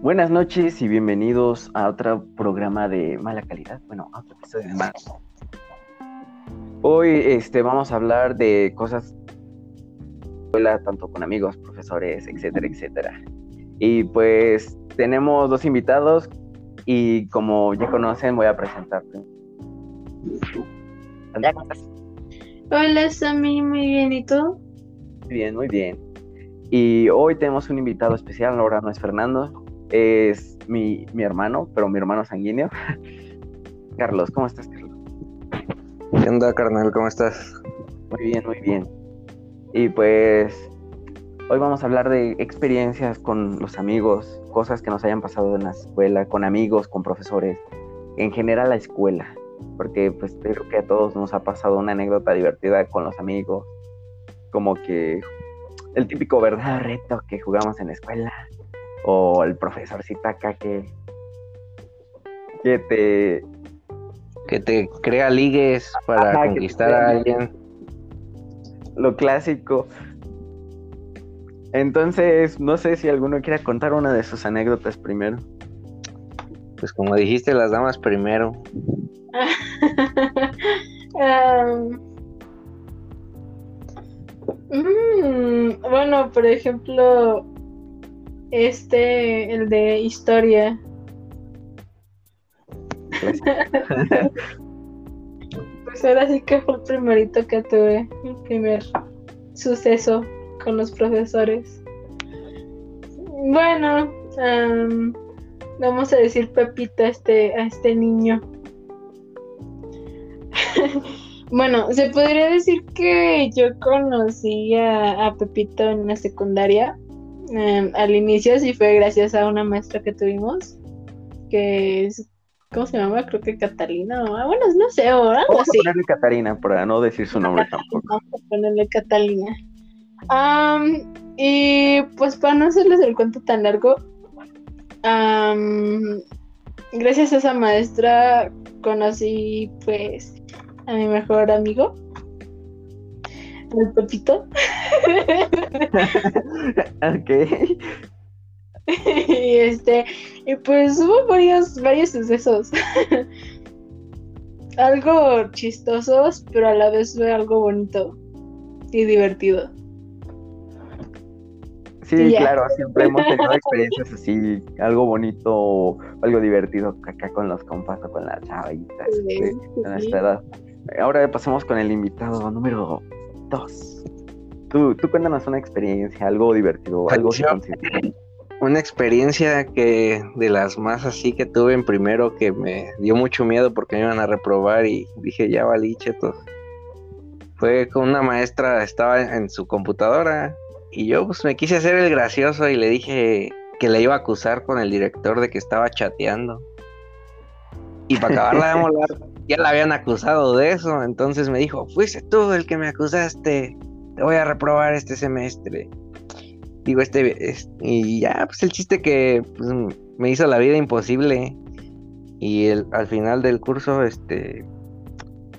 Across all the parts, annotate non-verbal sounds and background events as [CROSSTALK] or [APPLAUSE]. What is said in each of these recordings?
Buenas noches y bienvenidos a otro programa de mala calidad. Bueno, a otro episodio de mala. Hoy este, vamos a hablar de cosas tanto con amigos, profesores, etcétera, etcétera. Y pues tenemos dos invitados y como ya conocen voy a presentarte. Andrea, ¿cómo estás? Hola Sammy, muy bien, ¿y tú? Muy bien, muy bien. Y hoy tenemos un invitado especial, ahora no es Fernando, es mi, mi hermano, pero mi hermano sanguíneo. [LAUGHS] Carlos, ¿cómo estás, Carlos? ¿Qué onda, carnal? ¿Cómo estás? Muy bien, muy bien. Y pues hoy vamos a hablar de experiencias con los amigos, cosas que nos hayan pasado en la escuela, con amigos, con profesores, en general la escuela, porque pues creo que a todos nos ha pasado una anécdota divertida con los amigos, como que el típico verdad [LAUGHS] reto que jugamos en la escuela, o el profesorcito acá que, que te... Que te crea ligues para Ajá, conquistar a alguien. lo clásico. Entonces, no sé si alguno quiera contar una de sus anécdotas primero. Pues como dijiste, las damas primero. Am, [LAUGHS] mm, bueno, por ejemplo, este, el de historia. Pues ahora sí que fue el primerito que tuve, el primer suceso con los profesores. Bueno, am, vamos a decir Pepito a este, a este niño. [LAUGHS] bueno, se podría decir que yo conocí a, a Pepito en la secundaria. Em, al inicio sí fue gracias a una maestra que tuvimos, que es, ¿cómo se llama? Creo que Catalina, o- bueno, no sé, o algo Vamos a así. ponerle Catarina para no decir su nombre tampoco. Vamos a ponerle Catalina. Am, y pues para no hacerles el cuento tan largo, am, gracias a esa maestra conocí pues a mi mejor amigo, el Pepito. [LAUGHS] ok. [LAUGHS] y este, y pues hubo varios, varios sucesos. [LAUGHS] algo chistosos, pero a la vez fue algo bonito y divertido. Sí, claro, siempre hemos tenido experiencias así, algo bonito algo divertido acá con los compas o con las chavitas Sí, de, de nuestra sí. edad. Ahora pasamos con el invitado número dos. Tú, tú cuéntanos una experiencia, algo divertido, algo que. [LAUGHS] Una experiencia que de las más así que tuve en primero que me dio mucho miedo porque me iban a reprobar y dije, ya valí chetos. Fue con una maestra, estaba en su computadora y yo pues me quise hacer el gracioso y le dije que le iba a acusar con el director de que estaba chateando. Y para acabarla de [LAUGHS] molar, ya la habían acusado de eso, entonces me dijo, fuiste tú el que me acusaste, te voy a reprobar este semestre. Digo, este, es- y ya, pues el chiste que pues, me hizo la vida imposible. Y el, al final del curso, este,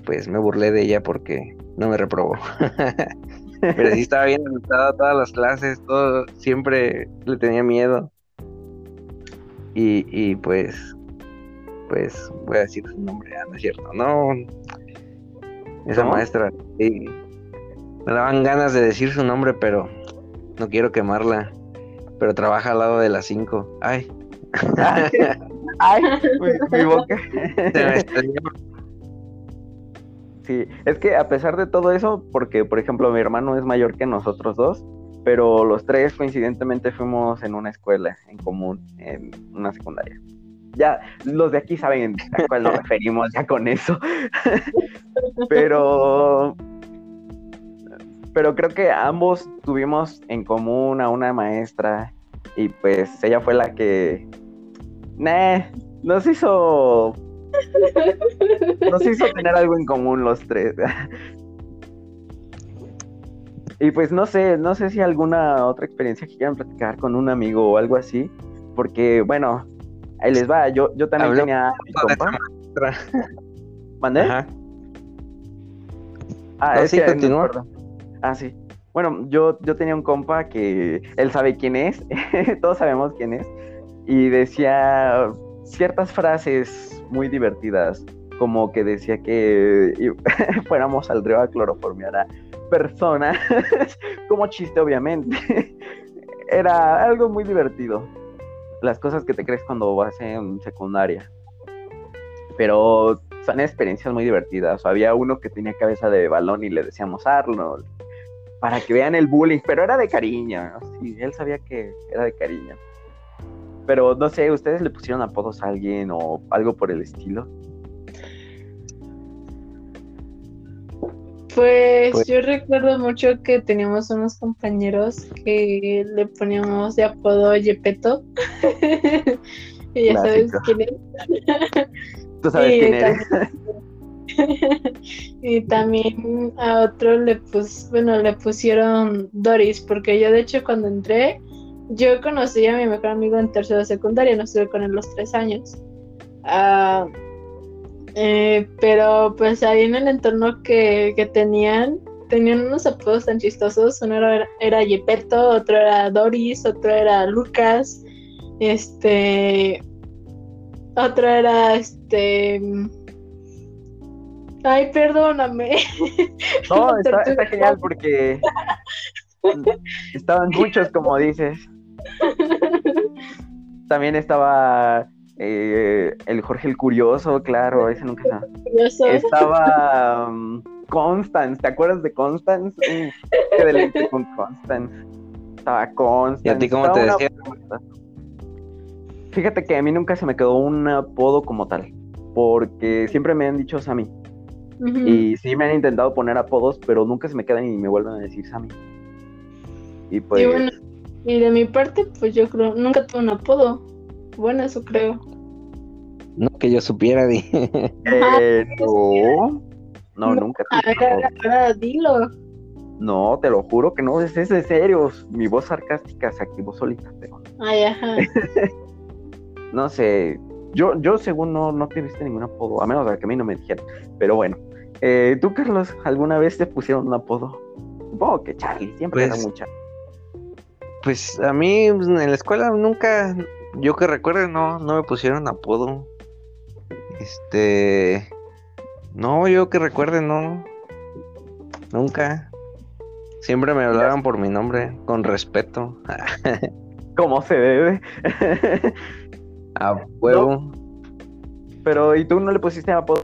pues me burlé de ella porque no me reprobó. [LAUGHS] Pero sí estaba bien asustada todas las clases, todo, siempre le tenía miedo. Y, y pues, pues voy a decir su nombre, ah, no es cierto, no. Esa ¿No? maestra, sí, me daban ganas de decir su nombre, pero no quiero quemarla. Pero trabaja al lado de las 5. Ay, [LAUGHS] Ay, mi, mi boca. se me. Sí, es que a pesar de todo eso, porque por ejemplo mi hermano es mayor que nosotros dos, pero los tres coincidentemente fuimos en una escuela en común, en una secundaria. Ya, los de aquí saben a cuál nos [LAUGHS] referimos ya con eso. [LAUGHS] pero, pero creo que ambos tuvimos en común a una maestra y pues ella fue la que, nah, nos hizo nos hizo tener algo en común los tres. y pues no sé, no sé si alguna otra experiencia que quieran platicar con un amigo o algo así, porque bueno, ahí les va, yo, yo también Hablemos tenía. ¿Mandé? Ajá. Ah, No, es sí, que continúa. acuerdo. Ah, sí. Bueno, yo, yo tenía un compa que él sabe quién es, [LAUGHS] todos sabemos quién es, y decía ciertas frases muy divertidas, como que decía que [LAUGHS] fuéramos al río a cloroformear a personas, [LAUGHS] como chiste obviamente. Era algo muy divertido. Las cosas que te crees cuando vas en secundaria. Pero son experiencias muy divertidas. Había uno que tenía cabeza de balón y le decíamos Arnold. Para que vean el bullying, pero era de cariño. Él sabía que era de cariño. Pero no sé, ¿ustedes le pusieron apodos a alguien o algo por el estilo? Pues, pues, yo recuerdo mucho que teníamos unos compañeros que le poníamos de apodo Yepeto. [LAUGHS] y ya sabes quién es. Tú sabes quién eres. [LAUGHS] y también a otro le pus, bueno, le pusieron Doris, porque yo de hecho cuando entré, yo conocí a mi mejor amigo en tercera secundaria, no estuve con él los tres años. Ah, eh, pero pues ahí en el entorno que, tenían, tenían unos apodos tan chistosos. Uno era, era Yepeto, otro era Doris, otro era Lucas, este, otro era este. Ay, perdóname. [LAUGHS] No, está, está genial porque estaban muchos, como dices. [LAUGHS] También estaba eh, el Jorge el Curioso, claro, ese nunca estaba. Estaba um, Constance, ¿te acuerdas de Constance? [LAUGHS] qué deleite con Constance. Estaba Constance. ¿Y a ti cómo te decía? Fíjate que a mí nunca se me quedó un apodo como tal, porque siempre me han dicho Sammy. Y sí me han intentado poner apodos, pero nunca se me quedan y me vuelven a decir Sammy. Y pues. Y, de mi parte, pues yo creo, nunca tuve un apodo. Bueno, eso creo. No que yo supiera, di. Eh, no. No, nunca. A ver, ahora dilo. No, te lo juro que no, es, es de serio. Mi voz sarcástica se activó solita, pero. Ay, ajá. [LAUGHS] no sé. Yo, yo según no, no te viste ningún apodo, a menos de que a mí no me dijeron. Pero bueno. Eh, ¿Tú, Carlos, alguna vez te pusieron un apodo? Supongo que Charlie, siempre era pues, mucha. Pues a mí pues, en la escuela nunca, yo que recuerde, no, no me pusieron apodo. Este. No, yo que recuerde, no. Nunca. Siempre me hablaban por mi nombre, con respeto. [LAUGHS] Como se debe. A huevo. Pero, ¿y tú no le pusiste apodo?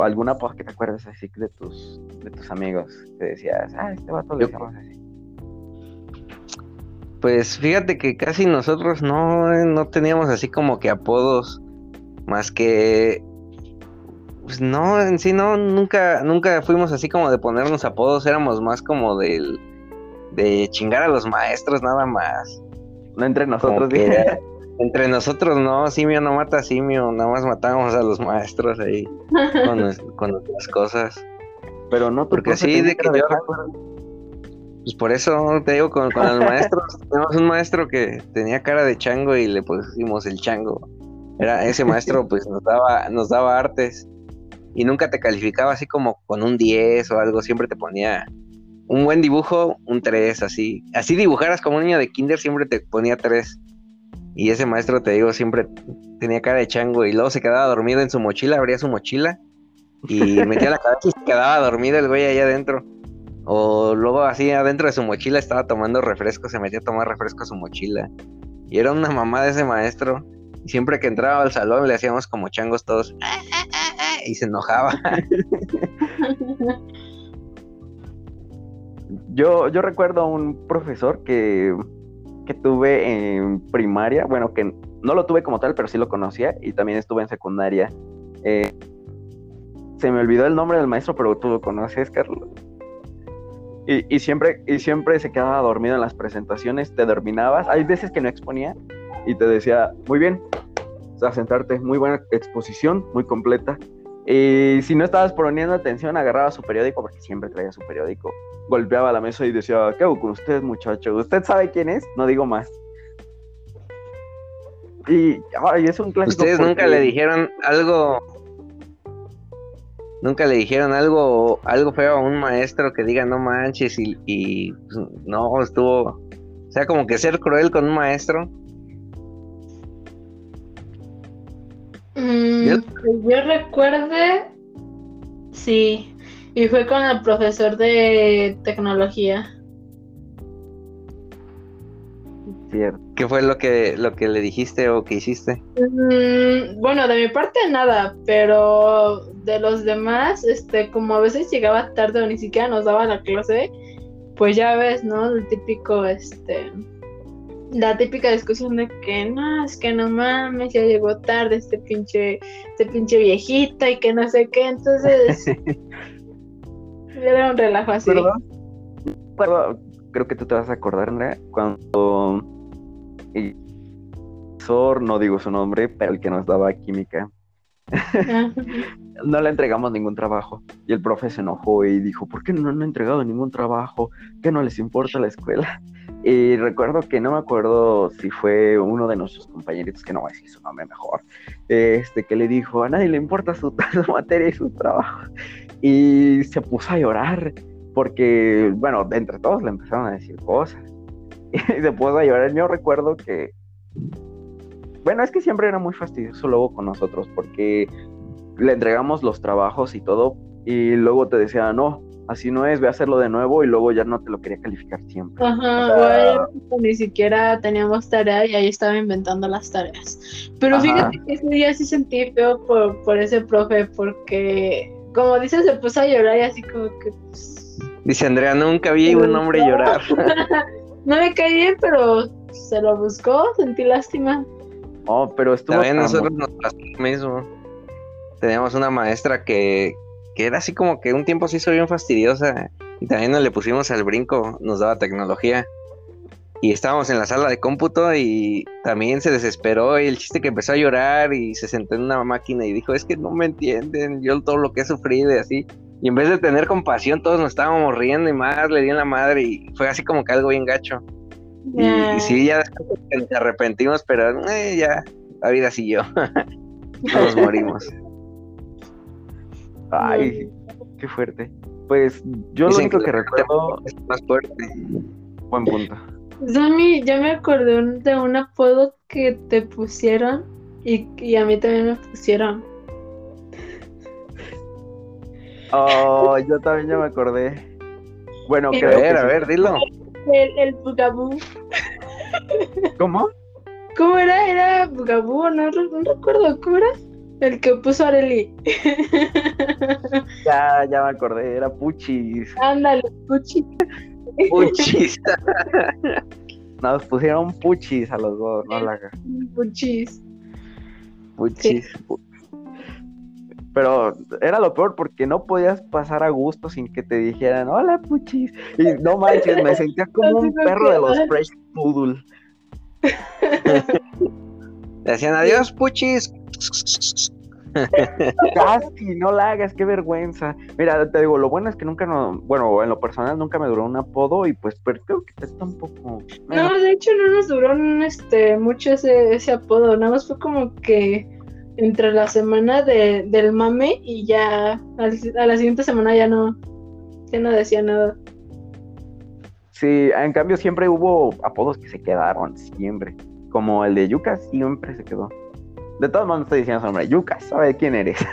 ¿Alguna apodo que te acuerdes así de tus, de tus amigos? Que decías, ah, este vato le decíamos así. Pues fíjate que casi nosotros no, no teníamos así como que apodos, más que pues no, en sí no, nunca, nunca fuimos así como de ponernos apodos, éramos más como del, de chingar a los maestros nada más. No entre nosotros, Entre nosotros no, simio no mata simio, nada más matábamos a los maestros ahí [LAUGHS] con, con cosas. Pero no, porque así de que yo pues por eso te digo, con, con los [LAUGHS] maestros, tenemos un maestro que tenía cara de chango y le pusimos el chango. Era ese [LAUGHS] maestro, pues nos daba, nos daba artes y nunca te calificaba así como con un 10 o algo, siempre te ponía un buen dibujo, un 3, así. Así dibujaras como un niño de kinder, siempre te ponía 3. Y ese maestro, te digo, siempre tenía cara de chango y luego se quedaba dormido en su mochila, abría su mochila y [LAUGHS] metía la cabeza y se quedaba dormido el güey allá adentro. O luego así adentro de su mochila estaba tomando refresco, se metía a tomar refresco a su mochila. Y era una mamá de ese maestro. Y siempre que entraba al salón le hacíamos como changos todos. Y se enojaba. [LAUGHS] yo, yo recuerdo a un profesor que, que tuve en primaria. Bueno, que no lo tuve como tal, pero sí lo conocía. Y también estuve en secundaria. Eh, se me olvidó el nombre del maestro, pero tú lo conoces, Carlos. Y, siempre, y siempre se quedaba dormido en las presentaciones, te dorminabas. Hay veces que no exponía y te decía, muy bien, a sentarte, muy buena exposición, muy completa. Y si no estabas poniendo atención, agarraba su periódico, porque siempre traía su periódico. Golpeaba la mesa y decía, ¿qué hago con usted, muchacho? ¿Usted sabe quién es? No digo más. Y, es un clásico. ¿Ustedes nunca le dijeron algo nunca le dijeron algo, algo feo a un maestro que diga no manches y, pues, no, estuvo, o sea, como que ser cruel con un maestro. Mm, yo, pues yo recuerde, sí, y fue con el profesor de tecnología. ¿Qué fue lo que, lo que le dijiste o que hiciste? Mm, bueno, de mi parte nada, pero de los demás, este, como a veces llegaba tarde o ni siquiera nos daba la clase, pues ya ves, ¿no? El típico, este, la típica discusión de que no, es que no mames, ya llegó tarde este pinche, este pinche viejito y que no sé qué, entonces [LAUGHS] era un relajo así. Pero, creo que tú te vas a acordar, Andrea, cuando y no digo su nombre, pero el que nos daba química. no le entregamos ningún trabajo. Y el profe se enojó y dijo, ¿por qué no han entregado ningún trabajo? ¿Qué no les importa la escuela? [LAUGHS] Y recuerdo que no me acuerdo si fue uno de nuestros compañeritos, que no voy a decir su nombre mejor, este, que le dijo, a nadie le importa su, [LAUGHS] su materia y su trabajo. Y se puso a llorar porque, bueno, entre todos le empezaron a decir cosas. Y [LAUGHS] se puso a llorar. Yo recuerdo que, bueno, es que siempre era muy fastidioso luego con nosotros porque le entregamos los trabajos y todo y luego te decía, no, así no es, ve a hacerlo de nuevo y luego ya no te lo quería calificar siempre. Ajá, ni siquiera teníamos tarea y ahí estaba inventando las tareas. Pero fíjate que ese día sí sentí feo por, por ese profe porque, como dices, se puso a llorar y así como que... Pues, Dice Andrea, nunca vi un hombre llorar. [LAUGHS] No me caí bien, pero se lo buscó, sentí lástima. Oh, pero estuvo. También nosotros nos pasó lo mismo. Teníamos una maestra que, que era así como que un tiempo sí hizo bien fastidiosa. Y también nos le pusimos al brinco, nos daba tecnología. Y estábamos en la sala de cómputo y también se desesperó y el chiste que empezó a llorar y se sentó en una máquina y dijo, es que no me entienden, yo todo lo que he sufrido y así. Y en vez de tener compasión, todos nos estábamos riendo y más, le di en la madre y fue así como que algo bien gacho. Y, sí, ya después nos arrepentimos, pero eh, ya, la vida siguió. [LAUGHS] todos morimos. [LAUGHS] Ay, qué fuerte. Pues yo lo único que, recuerdo es más fuerte. Buen punto. Sammy, ya me acordé de un apodo que te pusieron y, y a mí también me pusieron. Oh, yo también ya me acordé. Bueno, que a ver, a ver, dilo. El, el Bugaboo. ¿Cómo? ¿Cómo era? ¿Era Bugaboo? No, no recuerdo. ¿Cómo era? El que puso Areli. ya, ya me acordé. Era Puchis. Ándale, Puchis. Puchis. Nos pusieron Puchis a los dos, no la Puchis. Puchis. Pero era lo peor porque no podías pasar a gusto sin que te dijeran, hola puchis. Y no manches, me sentía como un perro de los Fresh Poodle. [LAUGHS] Decían adiós, puchis. [LAUGHS] Casi, no la hagas, qué vergüenza. Mira, te digo, lo bueno es que nunca no, bueno, en lo personal nunca me duró un apodo y pues pero creo que está un poco. No, de hecho no nos duró este mucho ese, ese apodo, nada más fue como que entre la semana de, del mame y ya a la siguiente semana ya no, ya no decía nada. Sí, en cambio siempre hubo apodos que se quedaron, siempre. Como el de Yuka siempre se quedó. De todos modos estoy diciendo su nombre, Yuka, ¿sabe quién eres? [LAUGHS]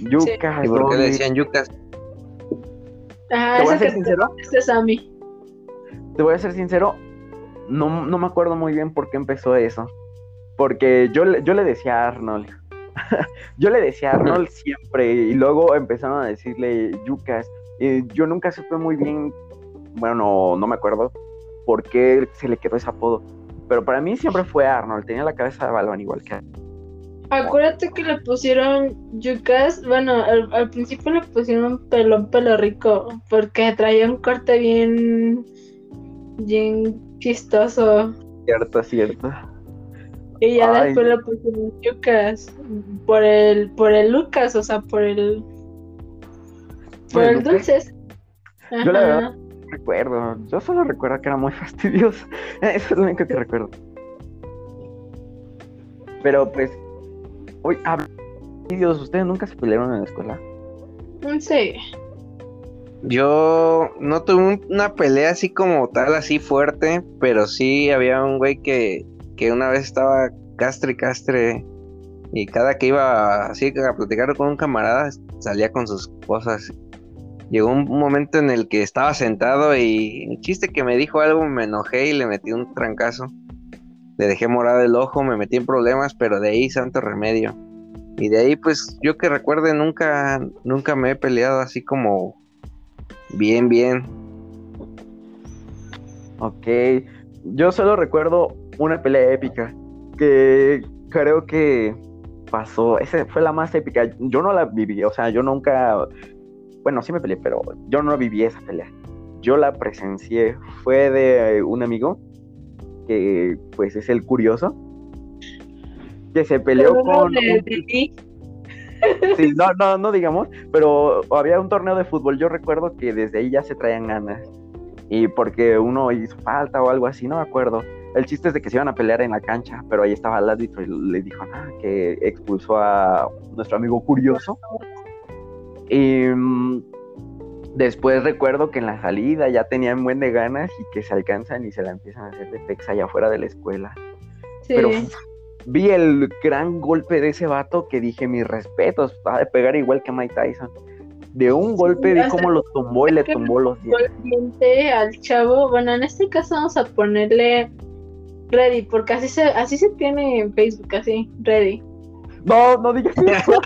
Yuka. ¿Y por qué decían Yucas? Ah, ¿Te voy a ser sincero? Este es Sammy. Te voy a ser sincero, no, no me acuerdo muy bien por qué empezó eso. Porque yo, yo le decía a Arnold, [LAUGHS] yo le decía a Arnold siempre, y luego empezaron a decirle Yucas. Y yo nunca supe muy bien, bueno, no, me acuerdo por qué se le quedó ese apodo. Pero para mí siempre fue Arnold, tenía la cabeza de balón igual que Acuérdate que le pusieron Yucas, bueno, al, principio le pusieron pelón pelo rico, porque traía un corte bien, bien chistoso. Cierto, cierto. Y ya después lo pusieron Lucas. Por el, por el Lucas, o sea, por el. Por el dulces. Yo la verdad no recuerdo. Yo solo recuerdo que era muy [LAUGHS] fastidioso. [LAUGHS] Eso es lo único que recuerdo. Pero pues. Uy, Dios, ¿ustedes nunca se pelearon en la escuela? Sí. Yo no tuve una pelea así como tal, así fuerte, pero sí había un güey que que una vez estaba castre, castre. Y cada que iba así a platicar con un camarada, salía con sus cosas. Llegó un momento en el que estaba sentado y el chiste que me dijo algo me enojé y le metí un trancazo. Le dejé morado el ojo, me metí en problemas, pero de ahí santo remedio. Y de ahí, pues, yo que recuerde, nunca, nunca me he peleado así como bien, bien. Ok, yo solo recuerdo una pelea épica que creo que pasó, esa fue la más épica. Yo no la viví, o sea, yo nunca, bueno, sí me peleé, pero yo no viví esa pelea. Yo la presencié, fue de un amigo que pues es el curioso, que se peleó con... [LAUGHS] Sí, no, no, no digamos, pero había un torneo de fútbol, yo recuerdo que desde ahí ya se traían ganas. Y porque uno hizo falta o algo así, no me acuerdo. El chiste es de que se iban a pelear en la cancha, pero ahí estaba el árbitro y le dijo nada, que expulsó a nuestro amigo curioso. Y mm, después recuerdo que en la salida ya tenían buen de ganas y que se alcanzan y se la empiezan a hacer de pexa allá afuera de la escuela. Pero vi el gran golpe de ese vato que dije, mis respetos, va a pegar igual que Mike Tyson. De un golpe vi cómo lo tumbó y le tumbó los dientes. al chavo, bueno, en este caso vamos a ponerle Ready, porque así se, así se tiene en Facebook, así, Ready. No, no digas eso.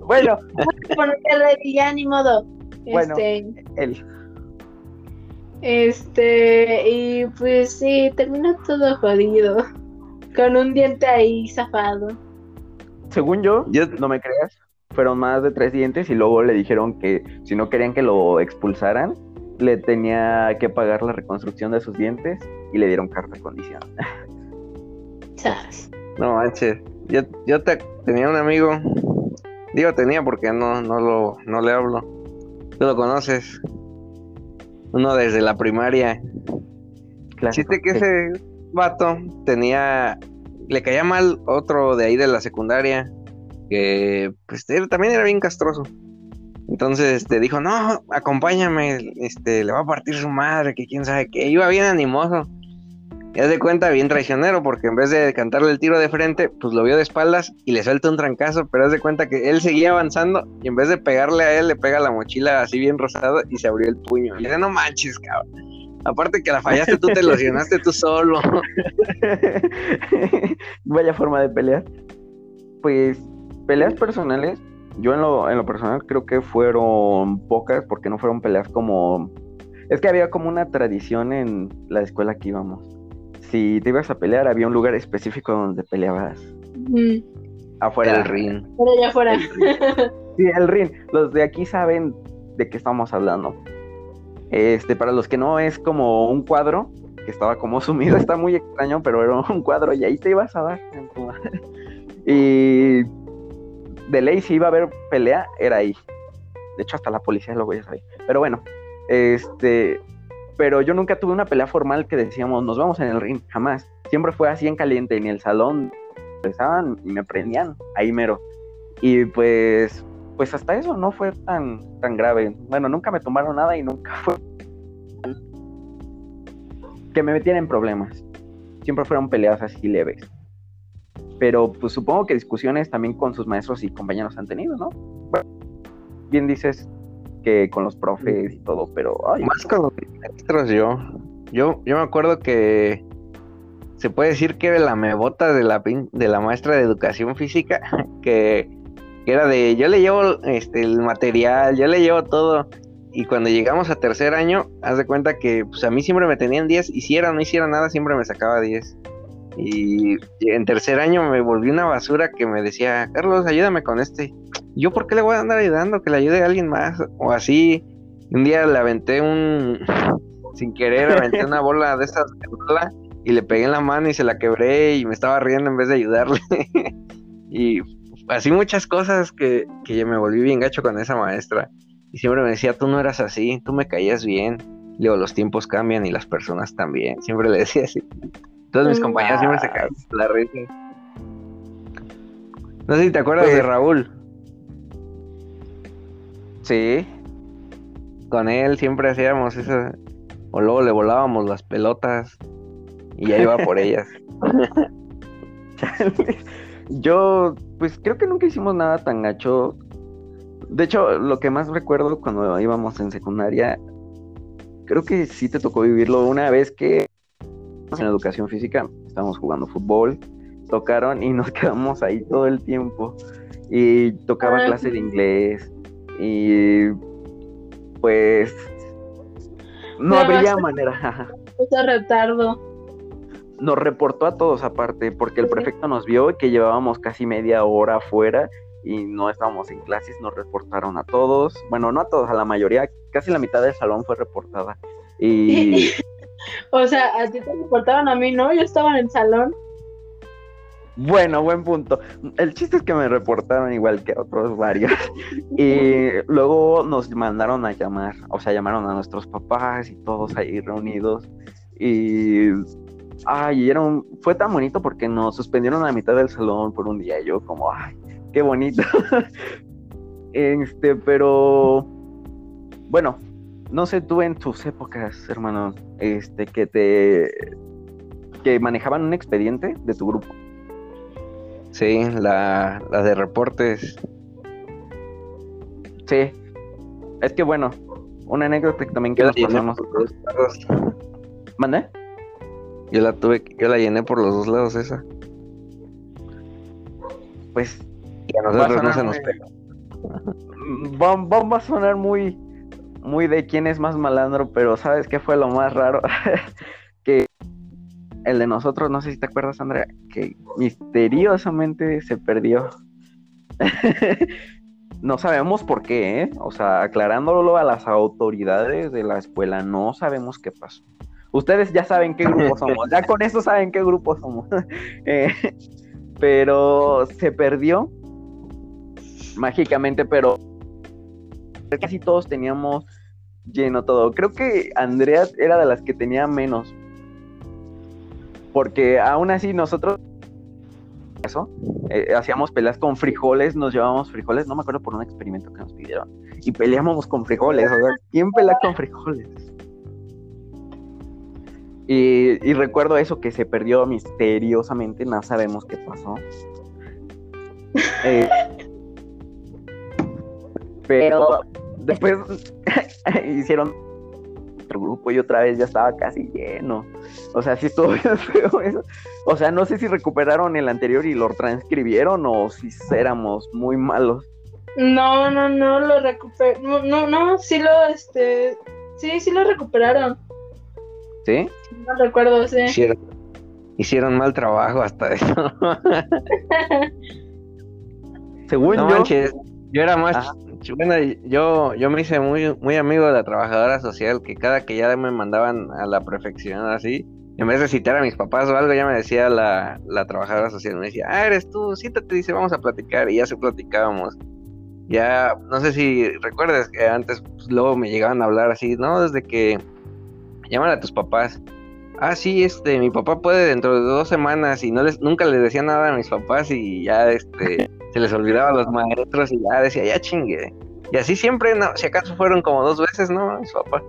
[LAUGHS] bueno. Ponerle Ready, ya ni modo. Bueno, este, él. Este, y pues sí, terminó todo jodido. Con un diente ahí zafado. Según yo, no me creas, fueron más de tres dientes y luego le dijeron que si no querían que lo expulsaran, le tenía que pagar la reconstrucción de sus dientes y le dieron carta de condición. [LAUGHS] no manches, yo, yo te, tenía un amigo, digo tenía porque no, no, lo, no le hablo, tú lo conoces, uno desde la primaria. Chiste que ese vato tenía, le caía mal otro de ahí de la secundaria, que pues él también era bien castroso. Entonces te dijo, no, acompáñame, este, le va a partir su madre, que quién sabe qué. Iba bien animoso. Y haz de cuenta, bien traicionero, porque en vez de cantarle el tiro de frente, pues lo vio de espaldas y le suelta un trancazo, pero haz de cuenta que él seguía avanzando y en vez de pegarle a él, le pega la mochila así bien rosada y se abrió el puño. Le dice, no manches, cabrón. Aparte que la fallaste, tú te lesionaste tú solo. [LAUGHS] Vaya forma de pelear. Pues, peleas personales, yo en lo, en lo personal creo que fueron pocas, porque no fueron peleas como... Es que había como una tradición en la escuela que íbamos. Si te ibas a pelear, había un lugar específico donde peleabas. Afuera del ring. allá afuera. Sí, el ring. Los de aquí saben de qué estamos hablando. Este, para los que no es como un cuadro que estaba como [LAUGHS] sumido, está muy extraño, pero era un cuadro y ahí te ibas a dar. [LAUGHS] y de ley si iba a haber pelea, era ahí. De hecho, hasta la policía lo voy a saber. Pero bueno, este, pero yo nunca tuve una pelea formal que decíamos, nos vamos en el ring, jamás. Siempre fue así en caliente, en el salón empezaban y me prendían ahí mero. Y pues pues hasta eso no fue tan, tan grave. Bueno, nunca me tomaron nada y nunca [LAUGHS] fue que me metieran en problemas. Siempre fueron peleas así leves. Pero pues supongo que discusiones también con sus maestros y compañeros han tenido, ¿no? bien dices que con los profes y todo, pero... Más con los maestros yo. Yo, yo me acuerdo que se puede decir que la mebota de la, de la maestra de educación física [LAUGHS] que que era de yo le llevo este el material, yo le llevo todo. Y cuando llegamos a tercer año, haz de cuenta que pues a mí siempre me tenían 10, hiciera o no hiciera nada, siempre me sacaba 10. Y en tercer año me volví una basura que me decía, Carlos, ayúdame con este. Yo, ¿por qué le voy a andar ayudando? Que le ayude a alguien más. O así, un día le aventé un, [LAUGHS] sin querer, aventé una bola de esas y le pegué en la mano y se la quebré y me estaba riendo en vez de ayudarle. [LAUGHS] y así muchas cosas que, que yo me volví bien gacho con esa maestra. Y siempre me decía, tú no eras así, tú me caías bien. Digo, los tiempos cambian y las personas también. Siempre le decía así. Todos mis compañeros siempre se caían la risa. No sé si te acuerdas de pues, Raúl. Sí. Con él siempre hacíamos eso. O luego le volábamos las pelotas y ya iba por ellas. [LAUGHS] Yo, pues creo que nunca hicimos nada tan gacho. De hecho, lo que más recuerdo cuando íbamos en secundaria, creo que sí te tocó vivirlo una vez que en educación física estábamos jugando fútbol, tocaron y nos [LAUGHS] quedamos ahí todo el tiempo. Y tocaba Ah, clase de inglés y pues no habría basta- manera. Puso retardo. Nos reportó a todos aparte, porque el prefecto nos vio que llevábamos casi media hora afuera y no estábamos en clases, nos reportaron a todos, bueno, no a todos, a la mayoría, casi la mitad del salón fue reportada. Y [LAUGHS] [LAUGHS] O sea, a ti te reportaron a mí, ¿no? Yo estaba en el salón. bueno, buen punto. El chiste es que me reportaron igual que otros varios. [LAUGHS] Y luego nos mandaron a llamar, o sea, llamaron a nuestros papás y todos ahí reunidos. Y ay, era un- fue tan bonito porque nos suspendieron a la mitad del salón por un día. Y yo como, ay, qué bonito. [LAUGHS] este, pero bueno, no sé tú en tus épocas, hermano, este, que te que manejaban un expediente de tu grupo. Sí, la, la de reportes. Sí. Es que bueno, una anécdota que también que nos pasamos. ¿Mande? Yo la tuve, yo la llené por los dos lados esa. Pues Y a nosotros no se nos pega. [LAUGHS] va, va- va a sonar muy, muy de quién es más malandro, pero ¿sabes qué fue lo más raro? [LAUGHS] que el de nosotros, no sé si te acuerdas, Andrea, que misteriosamente se perdió. [LAUGHS] no sabemos por qué, ¿eh? O sea, aclarándolo a las autoridades de la escuela, no sabemos qué pasó. Ustedes ya saben qué grupo [LAUGHS] somos, ya con eso saben qué grupo somos. Eh, pero se perdió mágicamente, pero casi todos teníamos lleno todo. Creo que Andrea era de las que tenía menos. Porque aún así nosotros eso, eh, hacíamos peleas con frijoles, nos llevábamos frijoles, no me acuerdo por un experimento que nos pidieron. Y peleábamos con frijoles, o sea, ¿quién pelea con frijoles? Y, y recuerdo eso que se perdió misteriosamente, no sabemos qué pasó. [LAUGHS] Eh, pero después [LAUGHS] hicieron otro grupo y otra vez ya estaba casi lleno. O sea, sí estuvo [LAUGHS] bien feo eso. O sea, no sé si recuperaron el anterior y lo transcribieron o si éramos muy malos. No, no, no, lo recuperé. No, no, no, sí lo, este. Sí, sí lo recuperaron. ¿Sí? No recuerdo, sí. Hicieron, hicieron mal trabajo hasta eso. [LAUGHS] Según no yo. manches, yo era más, Ajá. Bueno, yo, yo me hice muy, muy amigo de la trabajadora social, que cada que ya me mandaban a la prefección así, en vez de citar a mis papás o algo, ya me decía la, la trabajadora social, me decía, ah, eres tú, siéntate, dice, vamos a platicar, y ya se platicábamos. Ya, no sé si recuerdas que antes, pues, luego me llegaban a hablar así, ¿no? Desde que llaman a tus papás. Ah, sí, este, mi papá puede dentro de dos semanas y no les, nunca les decía nada a mis papás y ya, este, se les olvidaba a los maestros y ya decía, ya chingue. Y así siempre, no, si acaso fueron como dos veces, ¿no? Mis papás.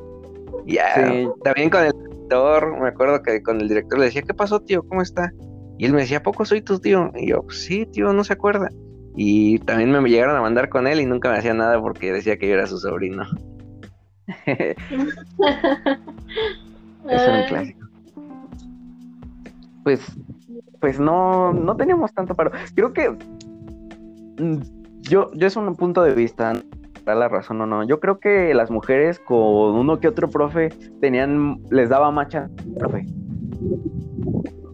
Y Ya, Sí. también con el director, me acuerdo que con el director le decía, ¿qué pasó, tío? ¿Cómo está? Y él me decía, ¿a poco soy tu tío? Y yo, pues sí, tío, no se acuerda. Y también me llegaron a mandar con él y nunca me hacía nada porque decía que yo era su sobrino. [LAUGHS] Eso era un clásico. Pues, pues no, no teníamos tanto paro. Creo que yo, yo es un punto de vista, da la razón o no. Yo creo que las mujeres con uno que otro profe tenían, les daba macha, profe.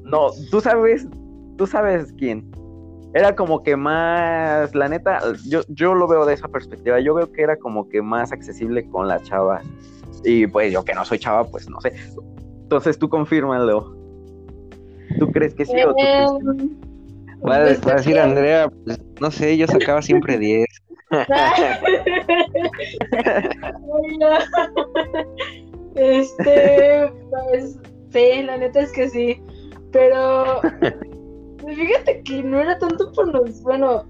No, tú sabes, tú sabes quién. Era como que más, la neta, yo, yo lo veo de esa perspectiva. Yo veo que era como que más accesible con las chavas. Y pues yo que no soy chava, pues no sé. Entonces tú confírmalo. ¿Tú crees que sí o tú crees que no? Va a, pues, va a decir Andrea, pues, no sé, yo sacaba siempre 10. Ay, no. Este, pues, sí, la neta es que sí. Pero fíjate que no era tanto por los, bueno,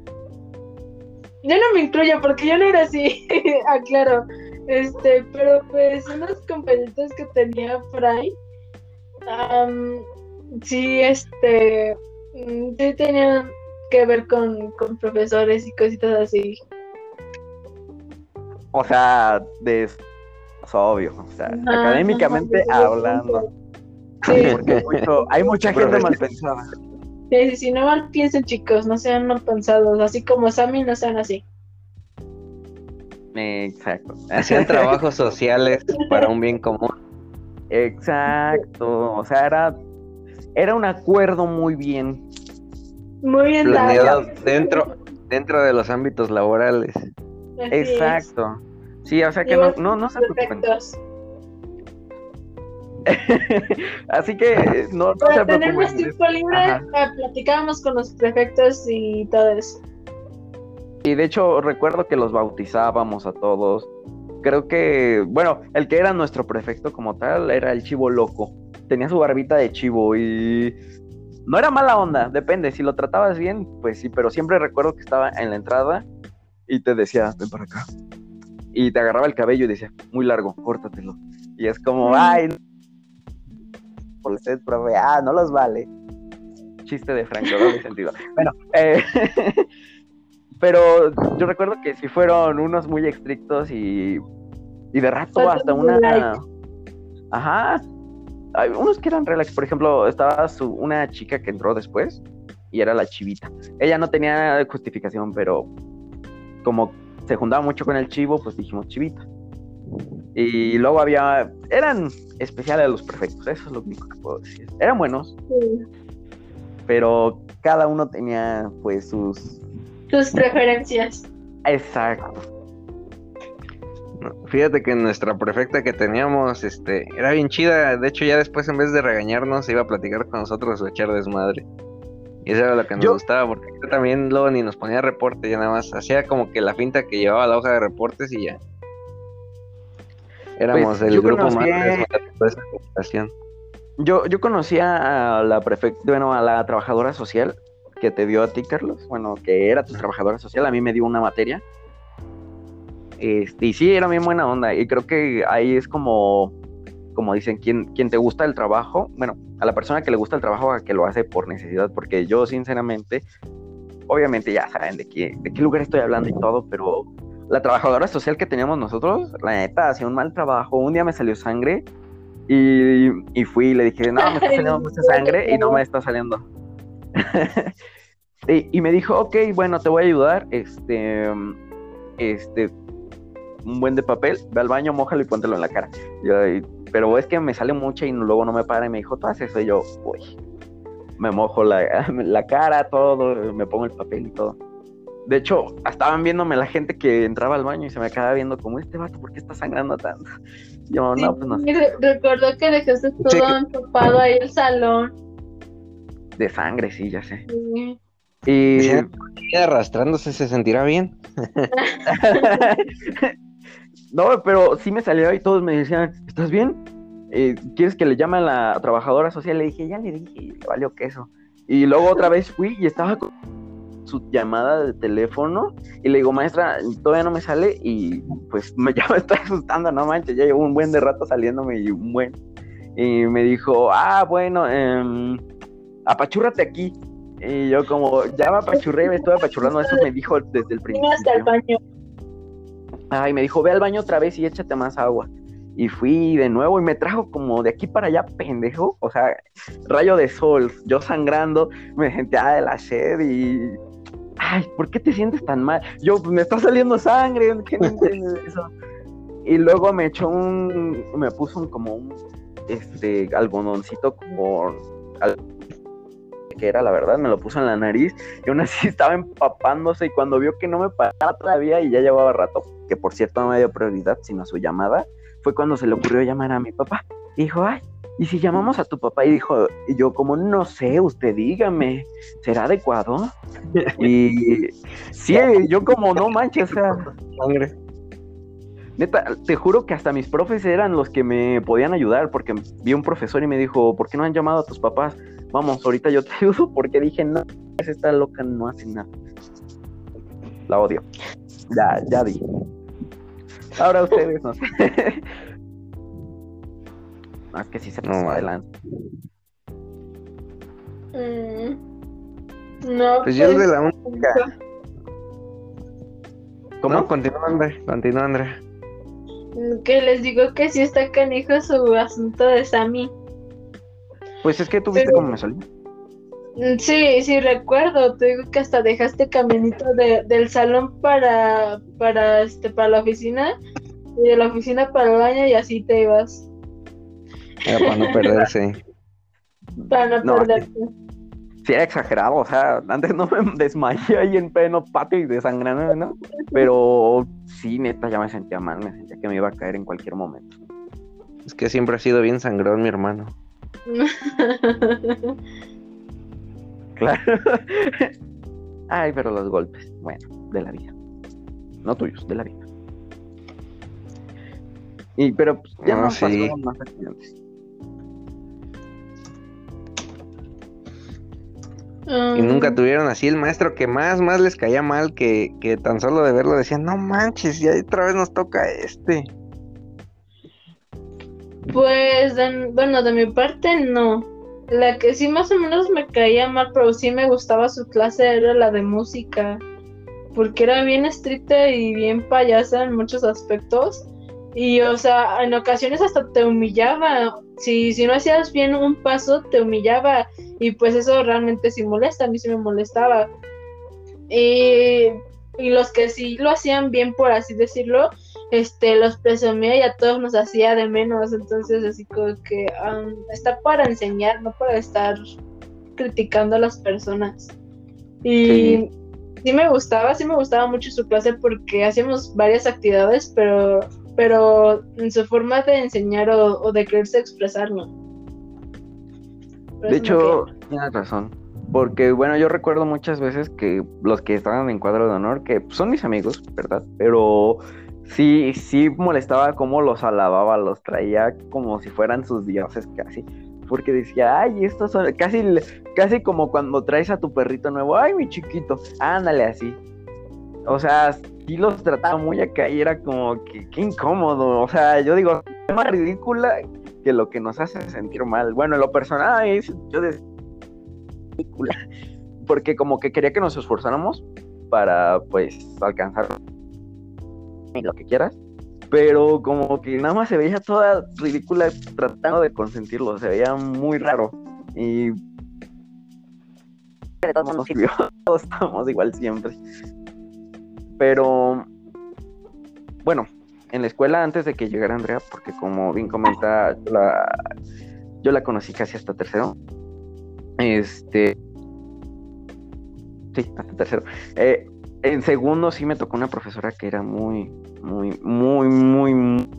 yo no me incluyo porque yo no era así, [LAUGHS] aclaro. Este, pero pues unos compañeritos que tenía Fray, am, sí, este, Sí, tenía que ver con, con profesores y cositas así. O sea, de es obvio, o sea, académicamente hablando. Sí, Porque hay, mucho- hay mucha gente mal pensada. sí, sí, sí, no mal piensen, chicos, no sean mal pensados. Así como Sammy, no sean así. Exacto. Hacían trabajos sociales para un bien común. [LAUGHS] Exacto. O sea, era, era un acuerdo muy bien. Muy bien Planeado dado. dentro, dentro de los ámbitos laborales. Así es. Exacto. Sí, o sea que no, no, no se preocupen. [LAUGHS] Así que no, no se Para tener más preocupen. tiempo libre, Ajá. eh, platicábamos con los prefectos y todo eso. Y de hecho recuerdo que los bautizábamos a todos. Creo que, bueno, el que era nuestro prefecto como tal era el chivo loco. Tenía su barbita de chivo y no era mala onda, depende, si lo tratabas bien, pues sí, pero siempre recuerdo que estaba en la entrada y te decía, ven para acá. Y te agarraba el cabello y decía, muy largo, córtatelo. Y es como, Mm. ay, por usted, profe, ah, no los vale. Chiste de Franco, doble sentido. Bueno, eh, [LAUGHS] pero yo recuerdo que sí fueron unos muy estrictos y, y de rato hasta una... Ajá. Hay unos que eran relax. Por ejemplo, estaba su, una chica que entró después y era la chivita. Ella no tenía justificación, pero como se juntaba mucho con el chivo, pues dijimos chivita. Y luego había... Eran especiales los prefectos, eso es lo único que puedo decir. Eran buenos, Sí. pero cada uno tenía pues sus... Tus preferencias. Exacto. Fíjate que nuestra prefecta que teníamos, este, era bien chida. De hecho, ya después, en vez de regañarnos, se iba a platicar con nosotros o echar desmadre. Y eso era lo que nos Yo- gustaba, porque también luego ni nos ponía reporte, ya nada más hacía como que la finta que llevaba la hoja de reportes y ya. Éramos Pues, el yo grupo conocí- más de esa generación. Yo, yo conocía a la prefecta, bueno, a la trabajadora social que te dio a ti, Carlos. Bueno, que era tu trabajadora social, a mí me dio una materia. Este, y sí, era bien buena onda. Y creo que ahí es como, como dicen, quien, quien te gusta el trabajo, bueno, a la persona que le gusta el trabajo, a que lo hace por necesidad, porque yo, sinceramente, obviamente ya saben de qué, de qué lugar estoy hablando y todo, pero la trabajadora social que teníamos nosotros, la neta, hacía un mal trabajo. Un día me salió sangre y, y fui y le dije, no, me está saliendo [LAUGHS] mucha sangre y no no. me está saliendo. [LAUGHS] y, y me dijo, ok, bueno, te voy a ayudar. Este, este, un buen de papel, ve al baño, mójalo y póntelo en la cara. Yo, pero es que me sale mucha y luego no me para y me dijo, tú haces eso. Y yo, uy, me mojo la, [LAUGHS] la cara, todo, me pongo el papel y todo. De hecho, estaban viéndome la gente que entraba al baño y se me acaba viendo como, este vato, ¿por qué está sangrando tanto? [LAUGHS] Yo, no, pues no re- Recuerdo que dejaste todo Sí. empapado ahí el salón. de sangre, sí, ya sé. Sí. Y. Y arrastrándose se sentirá bien. [LAUGHS] no, pero sí me salió y todos me decían, ¿estás bien? Eh, ¿Quieres que le llame a la trabajadora social? Le dije, ya le dije, y le valió queso. Y luego otra vez fui y estaba con su llamada de teléfono y le digo, maestra, todavía no me sale y pues [LAUGHS] me, ya me estoy asustando, no manches, ya llevo un buen de rato saliéndome y un buen. Y me dijo, ah, bueno, eh, apachúrrate aquí. Y yo como, ya me apachurré, me estuve apachurrando, eso me dijo desde el Vine hasta el principio. baño. Ay, me dijo, ve al baño otra vez y échate más agua. Y fui de nuevo y me trajo como de aquí para allá, pendejo. O sea, rayo de sol, yo sangrando, me sentía de la sed y. Ay, ¿por qué te sientes tan mal? Yo, pues, me está saliendo sangre, ¿qué no [LAUGHS] entiendes eso? Y luego me echó un. Me puso un, como un. Este, algodoncito con. al- que era la verdad, me lo puso en la nariz y aún así [LAUGHS] estaba empapándose y cuando vio que no me paraba todavía y ya llevaba rato, que por cierto no me dio prioridad sino su llamada, fue cuando se le ocurrió llamar a mi papá. Y dijo, ay, ¿y si llamamos a tu papá? Y dijo, y yo como, no sé, usted dígame, ¿será adecuado? [LAUGHS] Y sí, yo como, no manches, o sea, Sangre. Neta, te juro que hasta mis profes eran los que me podían ayudar, porque vi un profesor y me dijo, ¿por qué no han llamado a tus papás? Vamos, ahorita yo te ayudo, porque dije, no, esta loca no hace nada. La odio. Ya, ya di. Ahora ustedes, no sé. No, es que sí se No, pasó man. adelante. Mm, No, Pues yo de pues, la música. ¿Cómo? No, continúa, Andrea. Continúa, Andrea. que les digo que sí está canijo su asunto de Sammy. Pues es que tú viste Pero- cómo me salió. Mm, Sí, sí recuerdo, te digo que hasta dejaste caminito de, del salón para, para este, para la oficina y de la oficina para el baño y así te ibas, Era para no perderse. para no, No, perderte. Sí, era exagerado, o sea, antes no me desmayé ahí en pleno patio y desangrándome, ¿no? Pero sí, neta, ya me sentía mal, me sentía que me iba a caer en cualquier momento. Es que siempre ha sido bien sangrón, mi hermano. [LAUGHS] Claro. [LAUGHS] Ay, pero los golpes, bueno, de la vida. No tuyos, de la vida. Y pero pues, ya Ah, no sí. pasaron más accidentes. Y nunca Mm, tuvieron así el maestro que más, más les caía mal, que, que tan solo de verlo decían, no manches, ya otra vez nos toca este. Pues, de- bueno, de mi parte no. La que sí más o menos me caía mal, pero sí me gustaba su clase era la de música, porque era bien estricta y bien payasa en muchos aspectos. Y, o sea, en ocasiones hasta te humillaba. Si, si no hacías bien un paso, te humillaba. Y pues eso realmente sí molesta, a mí sí me molestaba. Y, y los que sí lo hacían bien, por así decirlo, este, los presumía y a todos nos hacía de menos. Entonces, así como que am, está para enseñar, no para estar criticando a las personas. Y Sí. sí me gustaba, sí me gustaba mucho su clase porque hacíamos varias actividades, pero, pero en su forma de enseñar o, o de quererse expresar, no. Por De hecho, tienes razón. Porque, bueno, yo recuerdo muchas veces que los que estaban en cuadro de honor, que son mis amigos, ¿verdad? Pero sí, sí molestaba cómo los alababa, los traía como si fueran sus dioses casi. Porque decía, ay, estos son casi, casi como cuando traes a tu perrito nuevo, ay, mi chiquito, ándale así. O sea, sí los trataba muy acá y era como que, qué incómodo. O sea, yo digo, es más ridícula que lo que nos hace sentir mal. Bueno, en lo personal, es, yo decía, ridícula, porque como que quería que nos esforzáramos para, pues, alcanzar lo que quieras, pero como que nada más se veía toda ridícula tratando de consentirlo, se veía muy raro y de todos nos sirvió, [LAUGHS] todos estamos igual siempre. Pero bueno, en la escuela antes de que llegara Andrea, porque como bien comenta, yo la, yo la conocí casi hasta tercero. Este. Sí, hasta tercero. Eh, en segundo sí me tocó una profesora que era muy, muy, muy, muy, muy-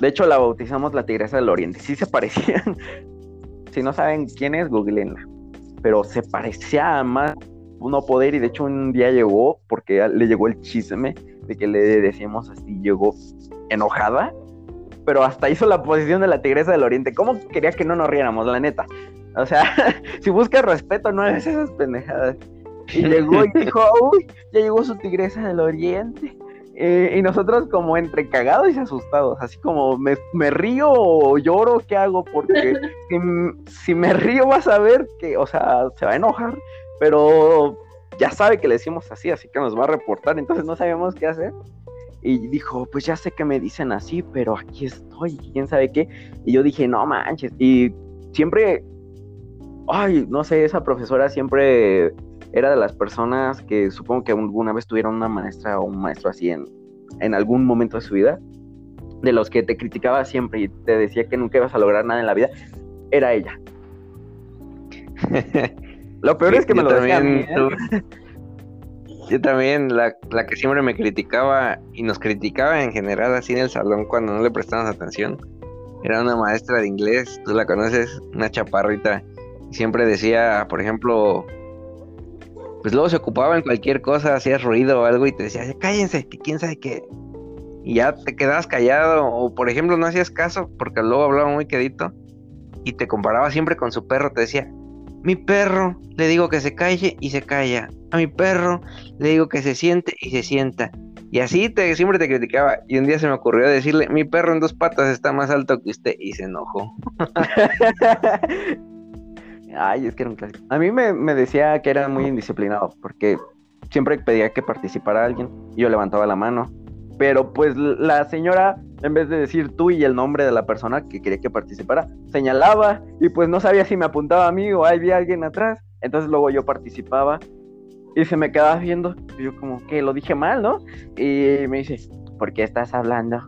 De hecho, la bautizamos la Tigresa del Oriente. Sí se parecían. [LAUGHS] si no saben quién es, googleenla. Pero se parecía a más no poder y de hecho un día llegó porque le llegó el chisme de que le decíamos así, llegó enojada, pero hasta hizo la posición de la tigresa del oriente. ¿Cómo quería que no nos riéramos, la neta? O sea, [LAUGHS] si buscas respeto, no hagas esas pendejadas. Y llegó y dijo, [LAUGHS] uy, ya llegó su tigresa del oriente. Eh, y nosotros como entre cagados y asustados, así como me, me río o lloro, ¿qué hago? Porque [LAUGHS] si, si me río vas a ver que, o sea, se va a enojar, pero ya sabe que le decimos así, así que nos va a reportar, entonces no sabíamos qué hacer. Y dijo, pues ya sé que me dicen así, pero aquí estoy, quién sabe qué. Y yo dije, no manches. Y siempre, ay, no sé, esa profesora siempre era de las personas que supongo que alguna vez tuvieron una maestra o un maestro así en, en algún momento de su vida, de los que te criticaba siempre y te decía que nunca ibas a lograr nada en la vida, era ella. [LAUGHS] Lo peor es que me lo decía a mí, también, ¿eh? [LAUGHS] Yo también, la, la que siempre me criticaba y nos criticaba en general así en el salón cuando no le prestamos atención, era una maestra de inglés, tú la conoces, una chaparrita, siempre decía, por ejemplo, pues luego se ocupaba en cualquier cosa, hacías ruido o algo y te decía, cállense, que quién sabe qué. Y ya te quedabas callado, o por ejemplo no hacías caso porque luego hablaba muy quedito y te comparaba siempre con su perro, te decía, mi perro, le digo que se calle y se calla. A mi perro le digo que se siente y se sienta. Y así te, siempre te criticaba. Y un día se me ocurrió decirle, mi perro en dos patas está más alto que usted. Y se enojó. [LAUGHS] Ay, es que era un clásico. A mí me, me decía que era muy indisciplinado, porque siempre pedía que participara alguien, y yo levantaba la mano. Pero pues la señora, en vez de decir tú y el nombre de la persona que quería que participara, señalaba y pues no sabía si me apuntaba a mí o había alguien atrás. Entonces luego yo participaba y se me quedaba viendo. Y yo como que lo dije mal, ¿no? Y me dice, ¿por qué estás hablando?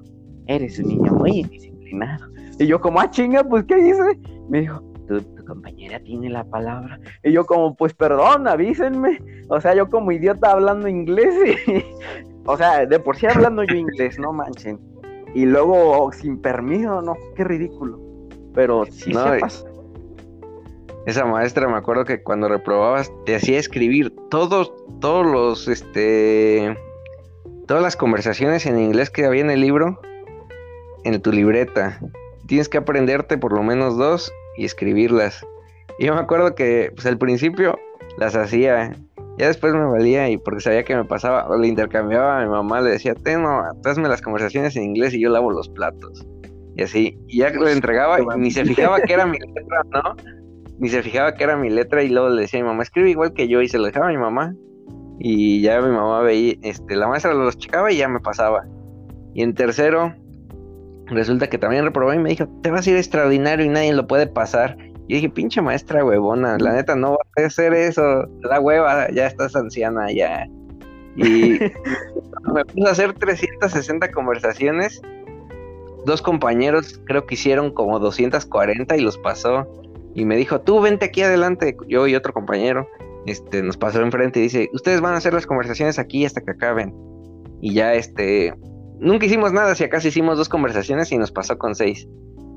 Eres un niño muy indisciplinado. Y yo como, ah, chinga, pues ¿qué hice? Me dijo, tu, tu compañera tiene la palabra. Y yo como, pues perdón, avísenme. O sea, yo como idiota hablando inglés. Y, [LAUGHS] o sea, de por sí hablando yo inglés, no manchen. Y luego sin permiso, no, qué ridículo. Pero sí No, se pasa. Esa maestra me acuerdo que cuando reprobabas te hacía escribir todos, todos los, este, todas las conversaciones en inglés que había en el libro, en tu libreta. Tienes que aprenderte por lo menos dos y escribirlas. Y yo me acuerdo que, pues al principio las hacía, ya después me valía y porque sabía que me pasaba, o le intercambiaba a mi mamá, le decía, ten, no, hazme las conversaciones en inglés y yo lavo los platos. Y así, y ya le entregaba y ni se fijaba que era [LAUGHS] mi letra, ¿no? ni se fijaba que era mi letra y luego le decía a mi mamá, escribe igual que yo y se lo dejaba a mi mamá y ya mi mamá veía, este, la maestra los checaba y ya me pasaba. Y en tercero, resulta que también reprobé y me dijo, te vas a ir extraordinario y nadie lo puede pasar. Y dije, pinche maestra huevona, la neta no va a hacer eso, la hueva, ya estás anciana, ya. Y [LAUGHS] me puse a hacer 360 conversaciones. Dos compañeros creo que hicieron como 240 y los pasó y me dijo, tú vente aquí adelante, yo y otro compañero, este, nos pasó enfrente y dice, ustedes van a hacer las conversaciones aquí hasta que acaben. Y ya, este, nunca hicimos nada, si acaso hicimos dos conversaciones y nos pasó con seis.